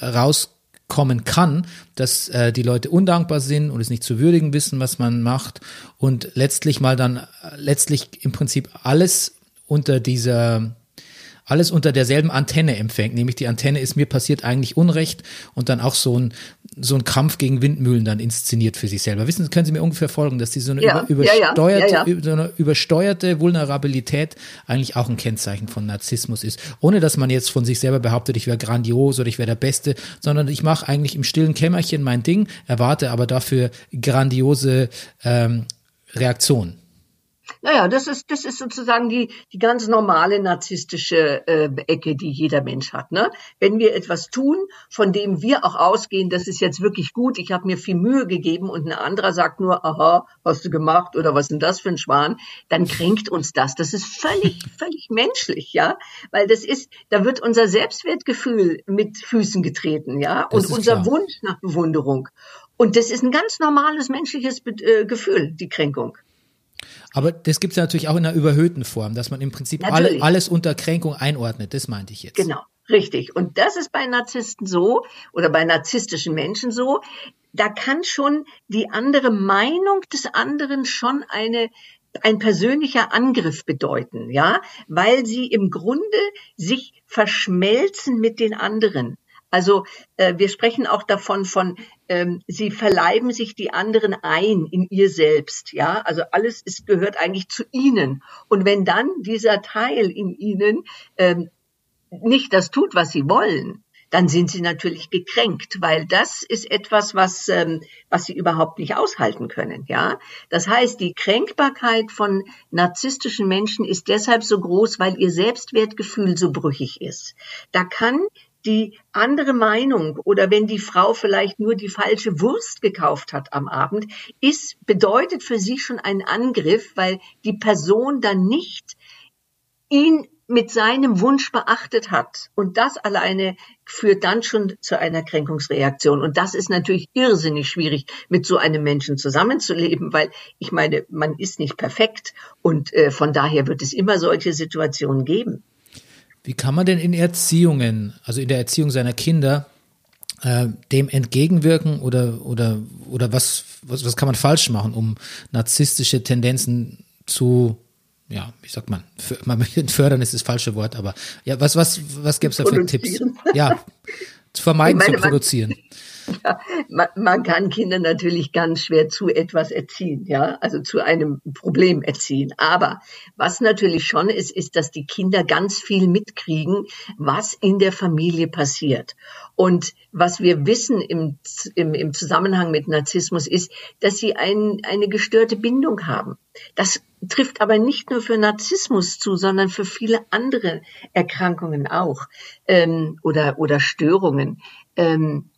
raus kommen kann, dass äh, die Leute undankbar sind und es nicht zu würdigen wissen, was man macht und letztlich mal dann letztlich im Prinzip alles unter dieser alles unter derselben Antenne empfängt, nämlich die Antenne ist mir passiert eigentlich Unrecht und dann auch so ein so ein Kampf gegen Windmühlen dann inszeniert für sich selber. Wissen Sie, können Sie mir ungefähr folgen, dass die so eine ja, über, übersteuerte, ja, ja, so eine übersteuerte Vulnerabilität eigentlich auch ein Kennzeichen von Narzissmus ist, ohne dass man jetzt von sich selber behauptet, ich wäre grandios oder ich wäre der Beste, sondern ich mache eigentlich im stillen Kämmerchen mein Ding, erwarte aber dafür grandiose ähm, Reaktionen. Naja, das ist, das ist sozusagen die, die ganz normale narzisstische äh, Ecke, die jeder Mensch hat. Ne? Wenn wir etwas tun, von dem wir auch ausgehen, das ist jetzt wirklich gut, ich habe mir viel Mühe gegeben und ein anderer sagt nur, aha, hast du gemacht oder was ist denn das für ein Schwan, dann kränkt uns das. Das ist völlig, völlig menschlich, ja, weil das ist, da wird unser Selbstwertgefühl mit Füßen getreten, ja, und unser klar. Wunsch nach Bewunderung. Und das ist ein ganz normales menschliches äh, Gefühl, die Kränkung. Aber das gibt es ja natürlich auch in einer überhöhten Form, dass man im Prinzip alle, alles unter Kränkung einordnet. Das meinte ich jetzt. Genau, richtig. Und das ist bei Narzissten so oder bei narzisstischen Menschen so. Da kann schon die andere Meinung des anderen schon eine ein persönlicher Angriff bedeuten, ja, weil sie im Grunde sich verschmelzen mit den anderen. Also äh, wir sprechen auch davon von, ähm, sie verleiben sich die anderen ein in ihr selbst. Ja, also alles ist, gehört eigentlich zu ihnen. Und wenn dann dieser Teil in ihnen ähm, nicht das tut, was sie wollen, dann sind sie natürlich gekränkt, weil das ist etwas, was, ähm, was sie überhaupt nicht aushalten können. Ja, das heißt, die Kränkbarkeit von narzisstischen Menschen ist deshalb so groß, weil ihr Selbstwertgefühl so brüchig ist. Da kann die andere Meinung oder wenn die Frau vielleicht nur die falsche Wurst gekauft hat am Abend, ist, bedeutet für sie schon ein Angriff, weil die Person dann nicht ihn mit seinem Wunsch beachtet hat. Und das alleine führt dann schon zu einer Kränkungsreaktion. Und das ist natürlich irrsinnig schwierig, mit so einem Menschen zusammenzuleben, weil ich meine, man ist nicht perfekt und äh, von daher wird es immer solche Situationen geben. Wie kann man denn in Erziehungen, also in der Erziehung seiner Kinder, äh, dem entgegenwirken oder, oder, oder was, was, was kann man falsch machen, um narzisstische Tendenzen zu, ja, wie sagt man, man fördern ist das falsche Wort, aber ja, was, was, was gäbe es da für Tipps? Ja, zu vermeiden meine, zu produzieren. Ja, man, man kann Kinder natürlich ganz schwer zu etwas erziehen, ja, also zu einem Problem erziehen. Aber was natürlich schon ist, ist, dass die Kinder ganz viel mitkriegen, was in der Familie passiert. Und was wir wissen im, im, im Zusammenhang mit Narzissmus ist, dass sie ein, eine gestörte Bindung haben. Das trifft aber nicht nur für Narzissmus zu, sondern für viele andere Erkrankungen auch ähm, oder, oder Störungen. Ähm,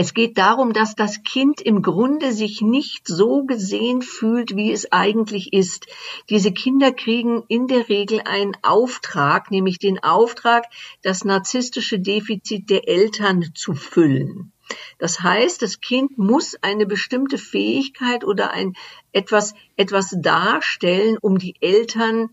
Es geht darum, dass das Kind im Grunde sich nicht so gesehen fühlt, wie es eigentlich ist. Diese Kinder kriegen in der Regel einen Auftrag, nämlich den Auftrag, das narzisstische Defizit der Eltern zu füllen. Das heißt, das Kind muss eine bestimmte Fähigkeit oder ein etwas, etwas darstellen, um die Eltern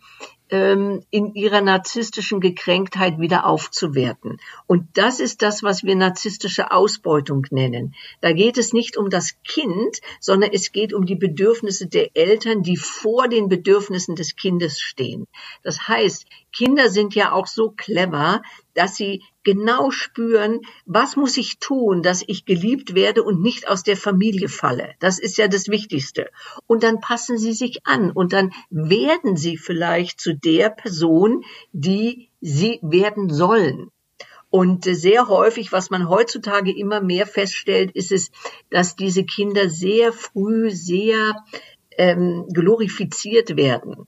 in ihrer narzisstischen Gekränktheit wieder aufzuwerten. Und das ist das, was wir narzisstische Ausbeutung nennen. Da geht es nicht um das Kind, sondern es geht um die Bedürfnisse der Eltern, die vor den Bedürfnissen des Kindes stehen. Das heißt, Kinder sind ja auch so clever, dass sie genau spüren, was muss ich tun, dass ich geliebt werde und nicht aus der Familie falle. Das ist ja das Wichtigste. Und dann passen sie sich an und dann werden sie vielleicht zu der Person, die sie werden sollen. Und sehr häufig, was man heutzutage immer mehr feststellt, ist es, dass diese Kinder sehr früh sehr ähm, glorifiziert werden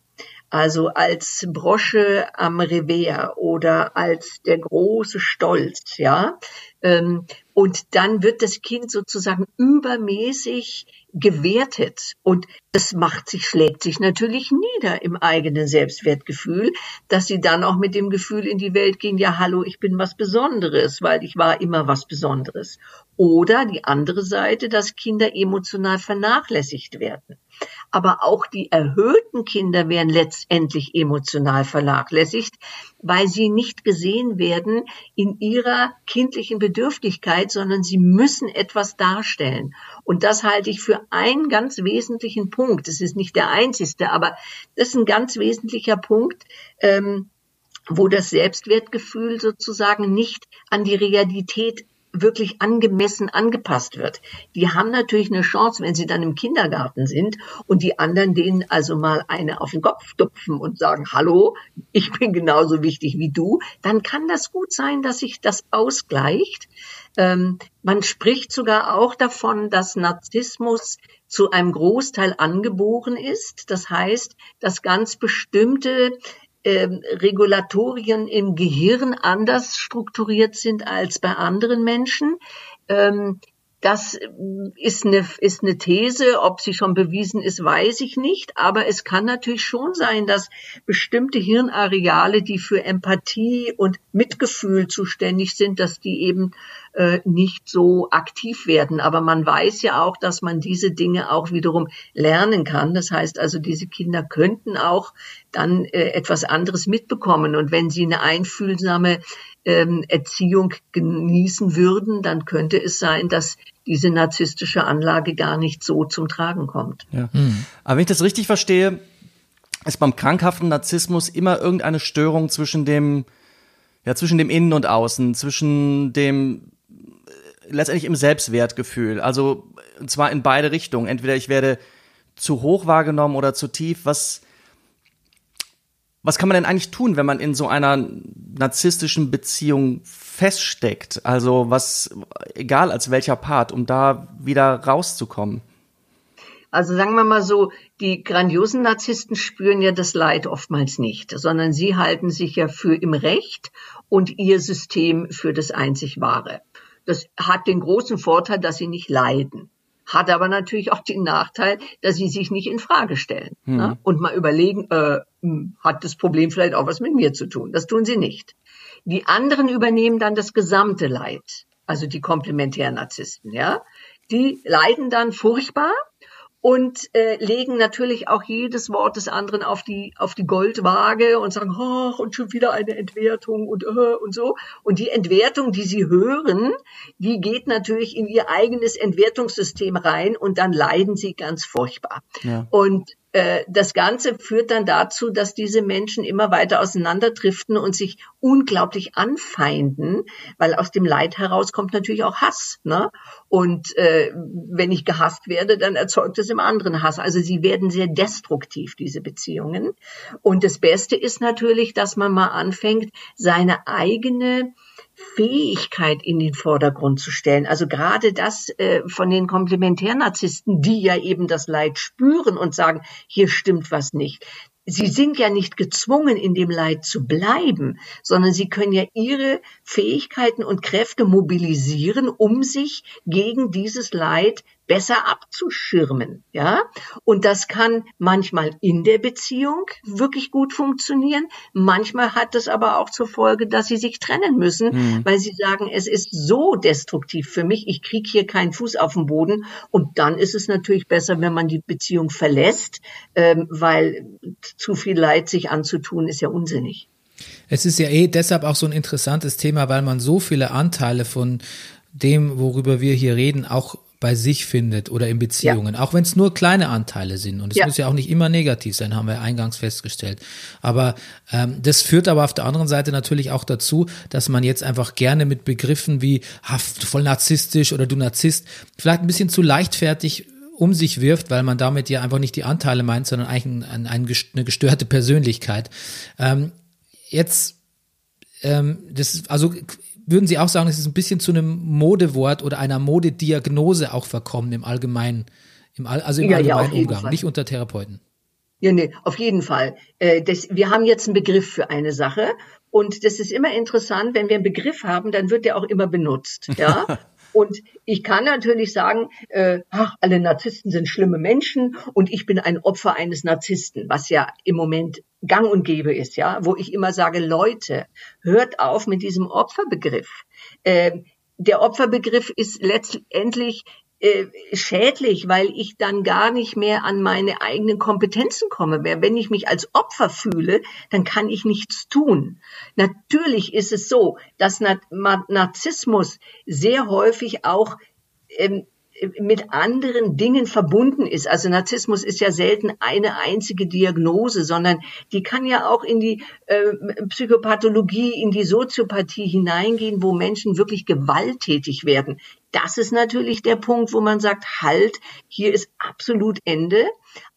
also als Brosche am Revers oder als der große Stolz, ja. Ähm, und dann wird das Kind sozusagen übermäßig gewertet und das macht sich, schlägt sich natürlich nieder im eigenen Selbstwertgefühl, dass sie dann auch mit dem Gefühl in die Welt gehen, ja, hallo, ich bin was Besonderes, weil ich war immer was Besonderes. Oder die andere Seite, dass Kinder emotional vernachlässigt werden. Aber auch die erhöhten Kinder werden letztendlich emotional vernachlässigt, weil sie nicht gesehen werden in ihrer kindlichen Bedürftigkeit, sondern sie müssen etwas darstellen. Und das halte ich für einen ganz wesentlichen Punkt. Es ist nicht der einzigste, aber das ist ein ganz wesentlicher Punkt. Ähm, wo das Selbstwertgefühl sozusagen nicht an die Realität wirklich angemessen angepasst wird. Die haben natürlich eine Chance, wenn sie dann im Kindergarten sind und die anderen denen also mal eine auf den Kopf stupfen und sagen, hallo, ich bin genauso wichtig wie du, dann kann das gut sein, dass sich das ausgleicht. Ähm, man spricht sogar auch davon, dass Narzissmus zu einem Großteil angeboren ist. Das heißt, dass ganz bestimmte ähm, Regulatorien im Gehirn anders strukturiert sind als bei anderen Menschen. Ähm, das äh, ist eine, ist eine These. Ob sie schon bewiesen ist, weiß ich nicht. Aber es kann natürlich schon sein, dass bestimmte Hirnareale, die für Empathie und Mitgefühl zuständig sind, dass die eben äh, nicht so aktiv werden. Aber man weiß ja auch, dass man diese Dinge auch wiederum lernen kann. Das heißt also, diese Kinder könnten auch dann äh, etwas anderes mitbekommen. Und wenn sie eine einfühlsame ähm, Erziehung genießen würden, dann könnte es sein, dass diese narzisstische Anlage gar nicht so zum Tragen kommt. Ja. Mhm. Aber wenn ich das richtig verstehe, ist beim krankhaften Narzissmus immer irgendeine Störung zwischen dem, ja, zwischen dem Innen und Außen, zwischen dem letztendlich im Selbstwertgefühl. Also und zwar in beide Richtungen. Entweder ich werde zu hoch wahrgenommen oder zu tief. Was, was kann man denn eigentlich tun, wenn man in so einer narzisstischen Beziehung feststeckt? Also was, egal als welcher Part, um da wieder rauszukommen? Also sagen wir mal so, die grandiosen Narzissten spüren ja das Leid oftmals nicht, sondern sie halten sich ja für im Recht und ihr System für das einzig Wahre. Das hat den großen Vorteil, dass sie nicht leiden. Hat aber natürlich auch den Nachteil, dass sie sich nicht in Frage stellen hm. ne? und mal überlegen, äh, hm, hat das Problem vielleicht auch was mit mir zu tun? Das tun sie nicht. Die anderen übernehmen dann das gesamte Leid, also die komplementären Narzissten, ja. Die leiden dann furchtbar und äh, legen natürlich auch jedes Wort des anderen auf die auf die Goldwaage und sagen, oh, und schon wieder eine Entwertung und äh, und so. Und die Entwertung, die sie hören, die geht natürlich in ihr eigenes Entwertungssystem rein und dann leiden sie ganz furchtbar. Ja. Und das Ganze führt dann dazu, dass diese Menschen immer weiter auseinanderdriften und sich unglaublich anfeinden, weil aus dem Leid heraus kommt natürlich auch Hass. Ne? Und äh, wenn ich gehasst werde, dann erzeugt es im anderen Hass. Also sie werden sehr destruktiv, diese Beziehungen. Und das Beste ist natürlich, dass man mal anfängt, seine eigene Fähigkeit in den Vordergrund zu stellen. Also gerade das äh, von den Komplementärnarzissten, die ja eben das Leid spüren und sagen, hier stimmt was nicht. Sie sind ja nicht gezwungen, in dem Leid zu bleiben, sondern sie können ja ihre Fähigkeiten und Kräfte mobilisieren, um sich gegen dieses Leid besser abzuschirmen, ja. Und das kann manchmal in der Beziehung wirklich gut funktionieren. Manchmal hat es aber auch zur Folge, dass sie sich trennen müssen, mhm. weil sie sagen, es ist so destruktiv für mich, ich kriege hier keinen Fuß auf den Boden. Und dann ist es natürlich besser, wenn man die Beziehung verlässt, ähm, weil zu viel Leid sich anzutun ist ja unsinnig. Es ist ja eh deshalb auch so ein interessantes Thema, weil man so viele Anteile von dem, worüber wir hier reden, auch bei sich findet oder in Beziehungen, ja. auch wenn es nur kleine Anteile sind. Und es ja. muss ja auch nicht immer negativ sein, haben wir eingangs festgestellt. Aber ähm, das führt aber auf der anderen Seite natürlich auch dazu, dass man jetzt einfach gerne mit Begriffen wie ah, voll narzisstisch oder du Narzisst vielleicht ein bisschen zu leichtfertig um sich wirft, weil man damit ja einfach nicht die Anteile meint, sondern eigentlich ein, ein, eine gestörte Persönlichkeit. Ähm, jetzt ähm, das, also würden Sie auch sagen, es ist ein bisschen zu einem Modewort oder einer Modediagnose auch verkommen im allgemeinen, im All, also im ja, allgemeinen ja, Umgang, Fall. nicht unter Therapeuten? Ja, nee, auf jeden Fall. Äh, das, wir haben jetzt einen Begriff für eine Sache und das ist immer interessant, wenn wir einen Begriff haben, dann wird der auch immer benutzt. Ja, Und ich kann natürlich sagen, äh, ach, alle Narzissten sind schlimme Menschen und ich bin ein Opfer eines Narzissten, was ja im Moment gang und gäbe ist, ja, wo ich immer sage, Leute, hört auf mit diesem Opferbegriff. Äh, der Opferbegriff ist letztendlich äh, schädlich, weil ich dann gar nicht mehr an meine eigenen Kompetenzen komme. Wenn ich mich als Opfer fühle, dann kann ich nichts tun. Natürlich ist es so, dass Narzissmus sehr häufig auch ähm, mit anderen Dingen verbunden ist. Also Narzissmus ist ja selten eine einzige Diagnose, sondern die kann ja auch in die äh, Psychopathologie, in die Soziopathie hineingehen, wo Menschen wirklich gewalttätig werden. Das ist natürlich der Punkt, wo man sagt, halt, hier ist absolut Ende.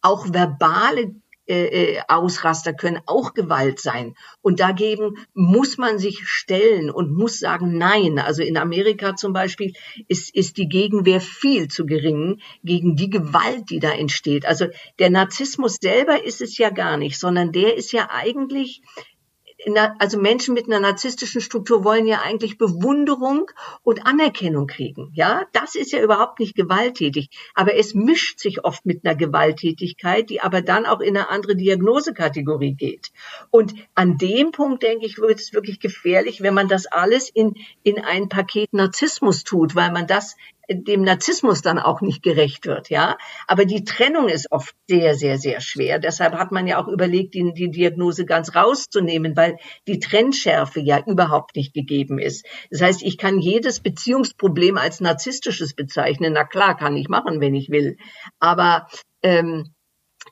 Auch verbale äh, äh, Ausraster können auch Gewalt sein. Und dagegen muss man sich stellen und muss sagen Nein. Also in Amerika zum Beispiel ist, ist die Gegenwehr viel zu gering gegen die Gewalt, die da entsteht. Also der Narzissmus selber ist es ja gar nicht, sondern der ist ja eigentlich also Menschen mit einer narzisstischen Struktur wollen ja eigentlich Bewunderung und Anerkennung kriegen. Ja, das ist ja überhaupt nicht gewalttätig. Aber es mischt sich oft mit einer Gewalttätigkeit, die aber dann auch in eine andere Diagnosekategorie geht. Und an dem Punkt, denke ich, wird es wirklich gefährlich, wenn man das alles in, in ein Paket Narzissmus tut, weil man das dem Narzissmus dann auch nicht gerecht wird, ja. Aber die Trennung ist oft sehr, sehr, sehr schwer. Deshalb hat man ja auch überlegt, die, die Diagnose ganz rauszunehmen, weil die Trennschärfe ja überhaupt nicht gegeben ist. Das heißt, ich kann jedes Beziehungsproblem als narzisstisches bezeichnen. Na klar, kann ich machen, wenn ich will. Aber ähm,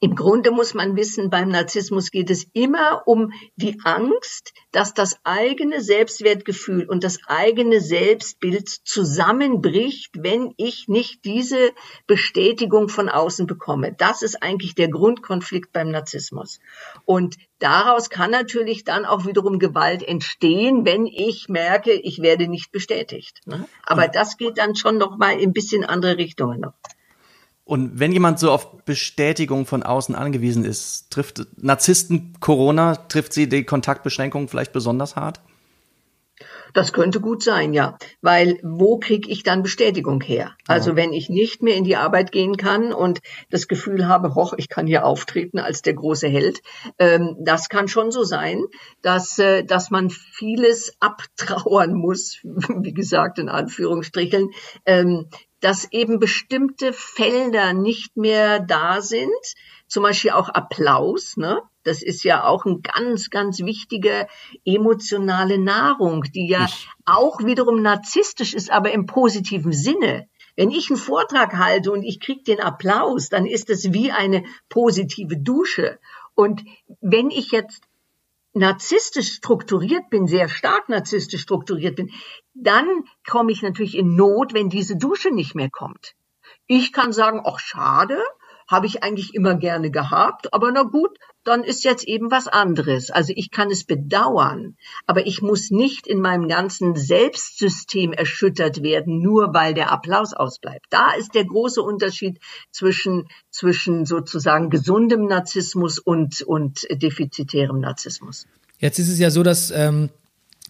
im Grunde muss man wissen, beim Narzissmus geht es immer um die Angst, dass das eigene Selbstwertgefühl und das eigene Selbstbild zusammenbricht, wenn ich nicht diese Bestätigung von außen bekomme. Das ist eigentlich der Grundkonflikt beim Narzissmus. Und daraus kann natürlich dann auch wiederum Gewalt entstehen, wenn ich merke, ich werde nicht bestätigt. Ne? Aber das geht dann schon noch mal in ein bisschen andere Richtungen noch. Und wenn jemand so auf Bestätigung von außen angewiesen ist, trifft Narzissten Corona, trifft sie die Kontaktbeschränkungen vielleicht besonders hart? Das könnte gut sein, ja. Weil wo kriege ich dann Bestätigung her? Also wenn ich nicht mehr in die Arbeit gehen kann und das Gefühl habe, hoch, ich kann hier auftreten als der große Held, ähm, das kann schon so sein, dass, äh, dass man vieles abtrauern muss, wie gesagt, in Anführungsstrichen, ähm, dass eben bestimmte Felder nicht mehr da sind, zum Beispiel auch Applaus, ne? Das ist ja auch ein ganz, ganz wichtige emotionale Nahrung, die ja ich. auch wiederum narzisstisch ist, aber im positiven Sinne. Wenn ich einen Vortrag halte und ich kriege den Applaus, dann ist es wie eine positive Dusche. Und wenn ich jetzt narzisstisch strukturiert bin, sehr stark narzisstisch strukturiert bin, dann komme ich natürlich in Not, wenn diese Dusche nicht mehr kommt. Ich kann sagen, ach schade, habe ich eigentlich immer gerne gehabt, aber na gut, dann ist jetzt eben was anderes. Also ich kann es bedauern, aber ich muss nicht in meinem ganzen Selbstsystem erschüttert werden, nur weil der Applaus ausbleibt. Da ist der große Unterschied zwischen, zwischen sozusagen gesundem Narzissmus und, und defizitärem Narzissmus. Jetzt ist es ja so, dass ähm,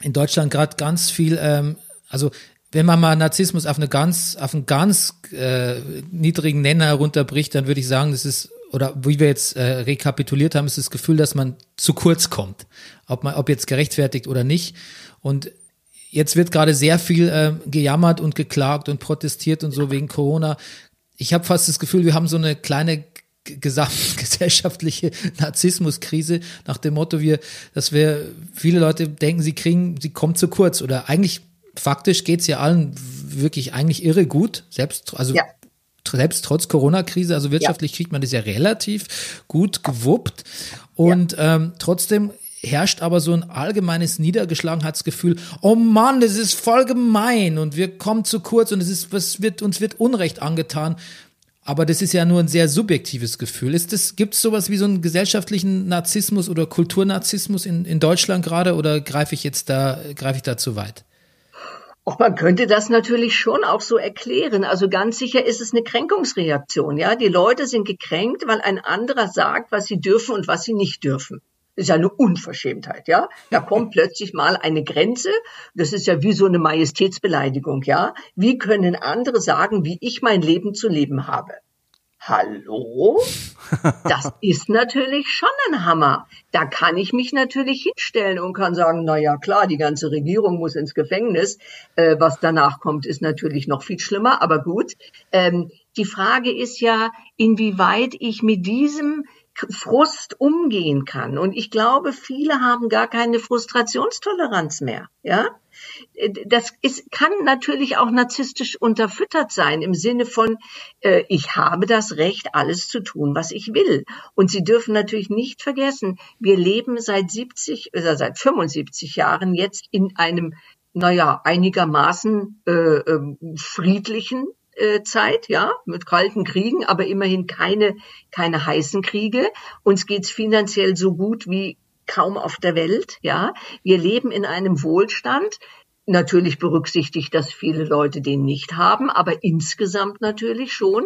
in Deutschland gerade ganz viel, ähm, also wenn man mal Narzissmus auf eine ganz, auf einen ganz äh, niedrigen Nenner runterbricht, dann würde ich sagen, das ist oder wie wir jetzt äh, rekapituliert haben, ist das Gefühl, dass man zu kurz kommt, ob man, ob jetzt gerechtfertigt oder nicht. Und jetzt wird gerade sehr viel äh, gejammert und geklagt und protestiert und so wegen Corona. Ich habe fast das Gefühl, wir haben so eine kleine gesamtgesellschaftliche Narzissmuskrise nach dem Motto, wir, dass wir viele Leute denken, sie kriegen, sie kommen zu kurz oder eigentlich faktisch geht's ja allen wirklich eigentlich irre gut, selbst also ja. selbst trotz Corona-Krise, also wirtschaftlich ja. kriegt man das ja relativ gut gewuppt und ja. ähm, trotzdem herrscht aber so ein allgemeines Niedergeschlagenheitsgefühl. Oh Mann, das ist voll gemein und wir kommen zu kurz und es ist, was wird, uns wird Unrecht angetan. Aber das ist ja nur ein sehr subjektives Gefühl. Ist das, gibt es sowas wie so einen gesellschaftlichen Narzissmus oder Kulturnarzissmus in, in Deutschland gerade oder greife ich jetzt da, greife ich da zu weit? Auch man könnte das natürlich schon auch so erklären. Also ganz sicher ist es eine Kränkungsreaktion. Ja, die Leute sind gekränkt, weil ein anderer sagt, was sie dürfen und was sie nicht dürfen. Das ist ja eine Unverschämtheit, ja. Da kommt plötzlich mal eine Grenze. Das ist ja wie so eine Majestätsbeleidigung, ja. Wie können andere sagen, wie ich mein Leben zu leben habe? Hallo? Das ist natürlich schon ein Hammer. Da kann ich mich natürlich hinstellen und kann sagen, na ja, klar, die ganze Regierung muss ins Gefängnis. Äh, was danach kommt, ist natürlich noch viel schlimmer, aber gut. Ähm, die Frage ist ja, inwieweit ich mit diesem Frust umgehen kann. Und ich glaube, viele haben gar keine Frustrationstoleranz mehr. Ja, das ist, kann natürlich auch narzisstisch unterfüttert sein im Sinne von, äh, ich habe das Recht, alles zu tun, was ich will. Und Sie dürfen natürlich nicht vergessen, wir leben seit 70 oder seit 75 Jahren jetzt in einem naja, einigermaßen äh, äh, friedlichen äh, Zeit, ja, mit kalten Kriegen, aber immerhin keine, keine heißen Kriege. Uns geht's finanziell so gut wie kaum auf der Welt, ja. Wir leben in einem Wohlstand, natürlich berücksichtigt, dass viele Leute den nicht haben, aber insgesamt natürlich schon.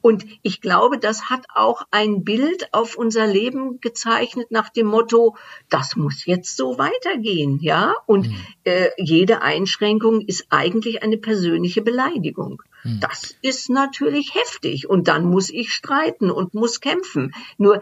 Und ich glaube, das hat auch ein Bild auf unser Leben gezeichnet nach dem Motto, das muss jetzt so weitergehen, ja. Und mhm. äh, jede Einschränkung ist eigentlich eine persönliche Beleidigung. Mhm. Das ist natürlich heftig. Und dann muss ich streiten und muss kämpfen. Nur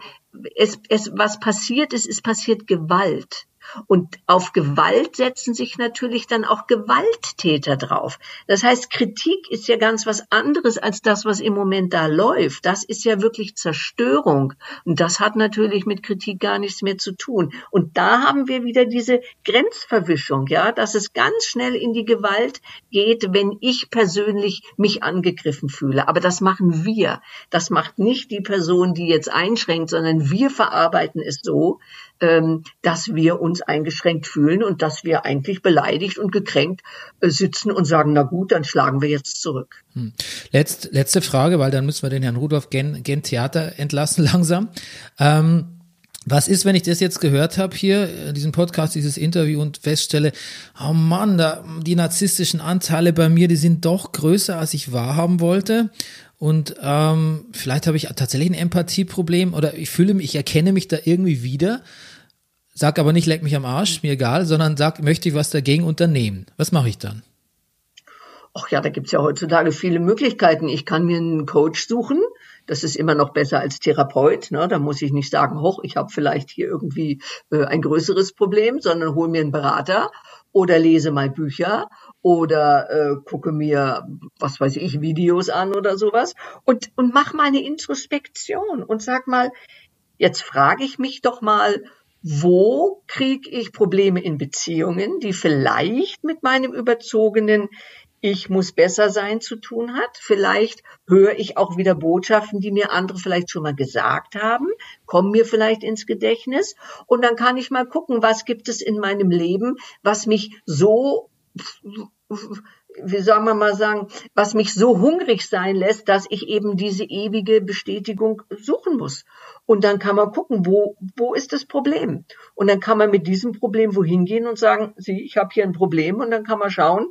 es, es, was passiert ist, ist passiert Gewalt. Und auf Gewalt setzen sich natürlich dann auch Gewalttäter drauf. Das heißt, Kritik ist ja ganz was anderes als das, was im Moment da läuft. Das ist ja wirklich Zerstörung. Und das hat natürlich mit Kritik gar nichts mehr zu tun. Und da haben wir wieder diese Grenzverwischung, ja, dass es ganz schnell in die Gewalt geht, wenn ich persönlich mich angegriffen fühle. Aber das machen wir. Das macht nicht die Person, die jetzt einschränkt, sondern wir verarbeiten es so, dass wir uns eingeschränkt fühlen und dass wir eigentlich beleidigt und gekränkt äh, sitzen und sagen, na gut, dann schlagen wir jetzt zurück. Hm. Letzt, letzte Frage, weil dann müssen wir den Herrn Rudolf Gen, Gen Theater entlassen langsam. Ähm, was ist, wenn ich das jetzt gehört habe hier, äh, diesen Podcast, dieses Interview und feststelle, oh Mann, da, die narzisstischen Anteile bei mir, die sind doch größer, als ich wahrhaben wollte. Und ähm, vielleicht habe ich tatsächlich ein Empathieproblem oder ich fühle mich, ich erkenne mich da irgendwie wieder, sag aber nicht, leck mich am Arsch, mir egal, sondern sag, möchte ich was dagegen unternehmen. Was mache ich dann? Ach ja, da gibt's ja heutzutage viele Möglichkeiten. Ich kann mir einen Coach suchen. Das ist immer noch besser als Therapeut. Ne? Da muss ich nicht sagen, hoch, ich habe vielleicht hier irgendwie äh, ein größeres Problem, sondern hol mir einen Berater oder lese mal Bücher oder äh, gucke mir, was weiß ich, Videos an oder sowas und, und mach mal eine Introspektion und sag mal, jetzt frage ich mich doch mal, wo kriege ich Probleme in Beziehungen, die vielleicht mit meinem überzogenen ich muss besser sein zu tun hat. Vielleicht höre ich auch wieder Botschaften, die mir andere vielleicht schon mal gesagt haben, kommen mir vielleicht ins Gedächtnis und dann kann ich mal gucken, was gibt es in meinem Leben, was mich so wie soll man mal sagen, was mich so hungrig sein lässt, dass ich eben diese ewige Bestätigung suchen muss. Und dann kann man gucken, wo, wo ist das Problem? Und dann kann man mit diesem Problem wohin gehen und sagen, Sie, ich habe hier ein Problem und dann kann man schauen,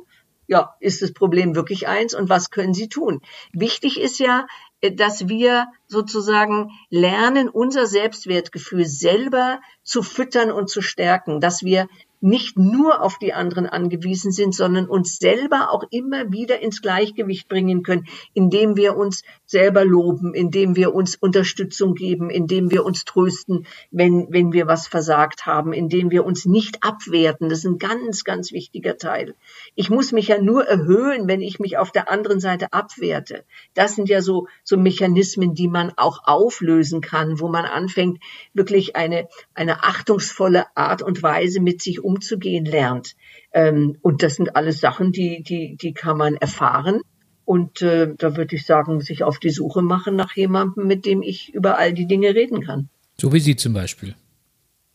ja, ist das Problem wirklich eins und was können Sie tun? Wichtig ist ja, äh, dass wir sozusagen lernen, unser Selbstwertgefühl selber zu füttern und zu stärken, dass wir nicht nur auf die anderen angewiesen sind, sondern uns selber auch immer wieder ins Gleichgewicht bringen können, indem wir uns selber loben, indem wir uns Unterstützung geben, indem wir uns trösten, wenn, wenn wir was versagt haben, indem wir uns nicht abwerten. Das ist ein ganz, ganz wichtiger Teil. Ich muss mich ja nur erhöhen, wenn ich mich auf der anderen Seite abwerte. Das sind ja so, so Mechanismen, die man auch auflösen kann, wo man anfängt, wirklich eine, eine achtungsvolle Art und Weise mit sich umzugehen umzugehen lernt. Ähm, und das sind alles Sachen, die, die, die kann man erfahren. Und äh, da würde ich sagen, sich auf die Suche machen nach jemandem, mit dem ich über all die Dinge reden kann. So wie Sie zum Beispiel.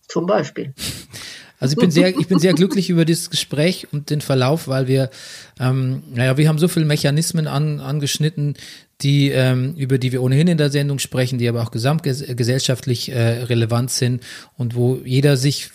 Zum Beispiel. Also ich bin sehr, ich bin sehr glücklich über dieses Gespräch und den Verlauf, weil wir, ähm, naja, wir haben so viele Mechanismen an, angeschnitten, die ähm, über die wir ohnehin in der Sendung sprechen, die aber auch gesamtgesellschaftlich äh, relevant sind und wo jeder sich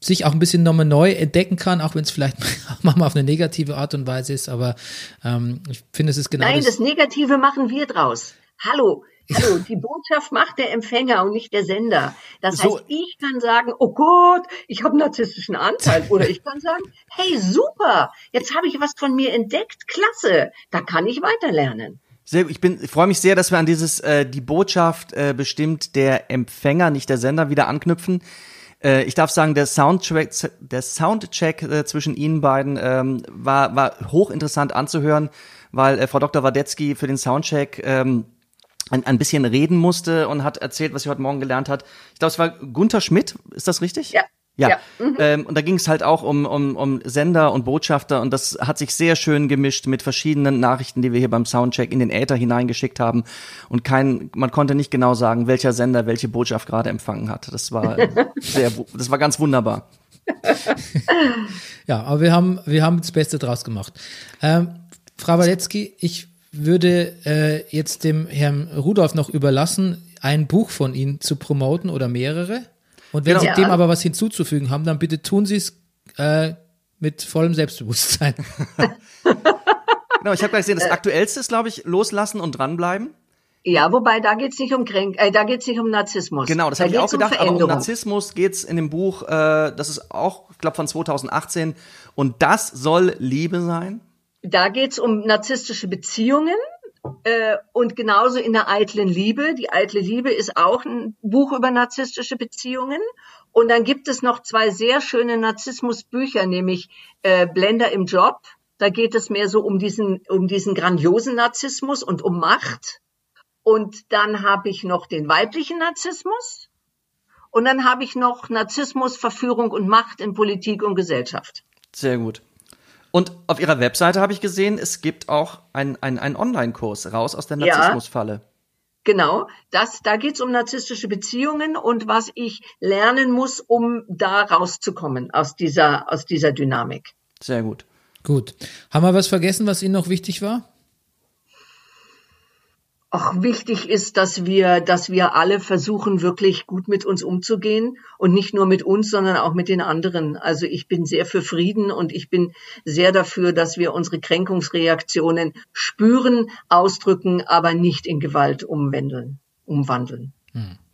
sich auch ein bisschen nochmal neu entdecken kann, auch wenn es vielleicht manchmal auf eine negative Art und Weise ist, aber ähm, ich finde, es ist genau Nein, das, das Negative machen wir draus. Hallo, Hallo, die Botschaft macht der Empfänger und nicht der Sender. Das So. heißt, ich kann sagen, oh Gott, ich habe einen narzisstischen Anteil. Oder ich kann sagen, hey, super, jetzt habe ich was von mir entdeckt, klasse, da kann ich weiterlernen. Ich bin, ich freue mich sehr, dass wir an dieses äh, die Botschaft äh, bestimmt der Empfänger, nicht der Sender, wieder anknüpfen. Äh, ich darf sagen, der Soundtrack, der Soundcheck äh, zwischen Ihnen beiden ähm, war war hochinteressant anzuhören, weil äh, Frau Dr. Wadetzky für den Soundcheck ähm, ein, ein bisschen reden musste und hat erzählt, was sie heute Morgen gelernt hat. Ich glaube, es war Gunther Schmidt, ist das richtig? Ja. Ja, Ja, mhm. ähm, und da ging es halt auch um, um, um Sender und Botschafter und das hat sich sehr schön gemischt mit verschiedenen Nachrichten, die wir hier beim Soundcheck in den Äther hineingeschickt haben und kein, man konnte nicht genau sagen, welcher Sender welche Botschaft gerade empfangen hat. Das war sehr, das war ganz wunderbar. Ja, aber wir haben, wir haben das Beste draus gemacht. Ähm, Frau Waletzki, ich würde äh, jetzt dem Herrn Rudolf noch überlassen, ein Buch von Ihnen zu promoten oder mehrere. Und wenn Genau. Sie dem aber was hinzuzufügen haben, dann bitte tun Sie es äh, mit vollem Selbstbewusstsein. Genau, ich habe gleich gesehen, das aktuellste ist, glaube ich, loslassen und dranbleiben. Ja, wobei da geht's nicht um Kränk, äh, da geht's nicht um Narzissmus. Genau, das da habe ich auch geht's um gedacht, aber um. Narzissmus geht's in dem Buch, äh, das ist auch, ich glaube, von 2018 und das soll Liebe sein. Da geht's um narzisstische Beziehungen äh, und genauso in der eitlen Liebe. Die eitle Liebe ist auch ein Buch über narzisstische Beziehungen. Und dann gibt es noch zwei sehr schöne Narzissmusbücher, nämlich äh, Blender im Job. Da geht es mehr so um diesen, um diesen grandiosen Narzissmus und um Macht. Und dann habe ich noch den weiblichen Narzissmus. Und dann habe ich noch Narzissmus, Verführung und Macht in Politik und Gesellschaft. Sehr gut. Und auf ihrer Webseite habe ich gesehen, es gibt auch einen ein Online-Kurs raus aus der Ja. Narzissmusfalle. Genau, das, da geht's um narzisstische Beziehungen und was ich lernen muss, um da rauszukommen aus dieser, aus dieser Dynamik. Sehr gut. Gut. Haben wir was vergessen, was Ihnen noch wichtig war? Auch wichtig ist, dass wir, dass wir alle versuchen, wirklich gut mit uns umzugehen und nicht nur mit uns, sondern auch mit den anderen. Also ich bin sehr für Frieden und ich bin sehr dafür, dass wir unsere Kränkungsreaktionen spüren, ausdrücken, aber nicht in Gewalt umwandeln, umwandeln.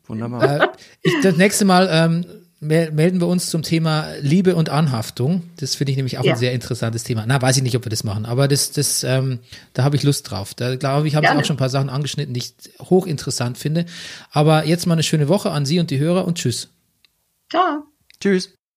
Wunderbar. Äh, ich, das nächste Mal ähm, melden wir uns zum Thema Liebe und Anhaftung. Das finde ich nämlich auch Ja. ein sehr interessantes Thema. Na, weiß ich nicht, ob wir das machen, aber das, das, ähm, da habe ich Lust drauf. Da glaube ich, haben Sie Gerne. auch schon ein paar Sachen angeschnitten, die ich hochinteressant finde. Aber jetzt mal eine schöne Woche an Sie und die Hörer und tschüss. Ciao. Tschüss.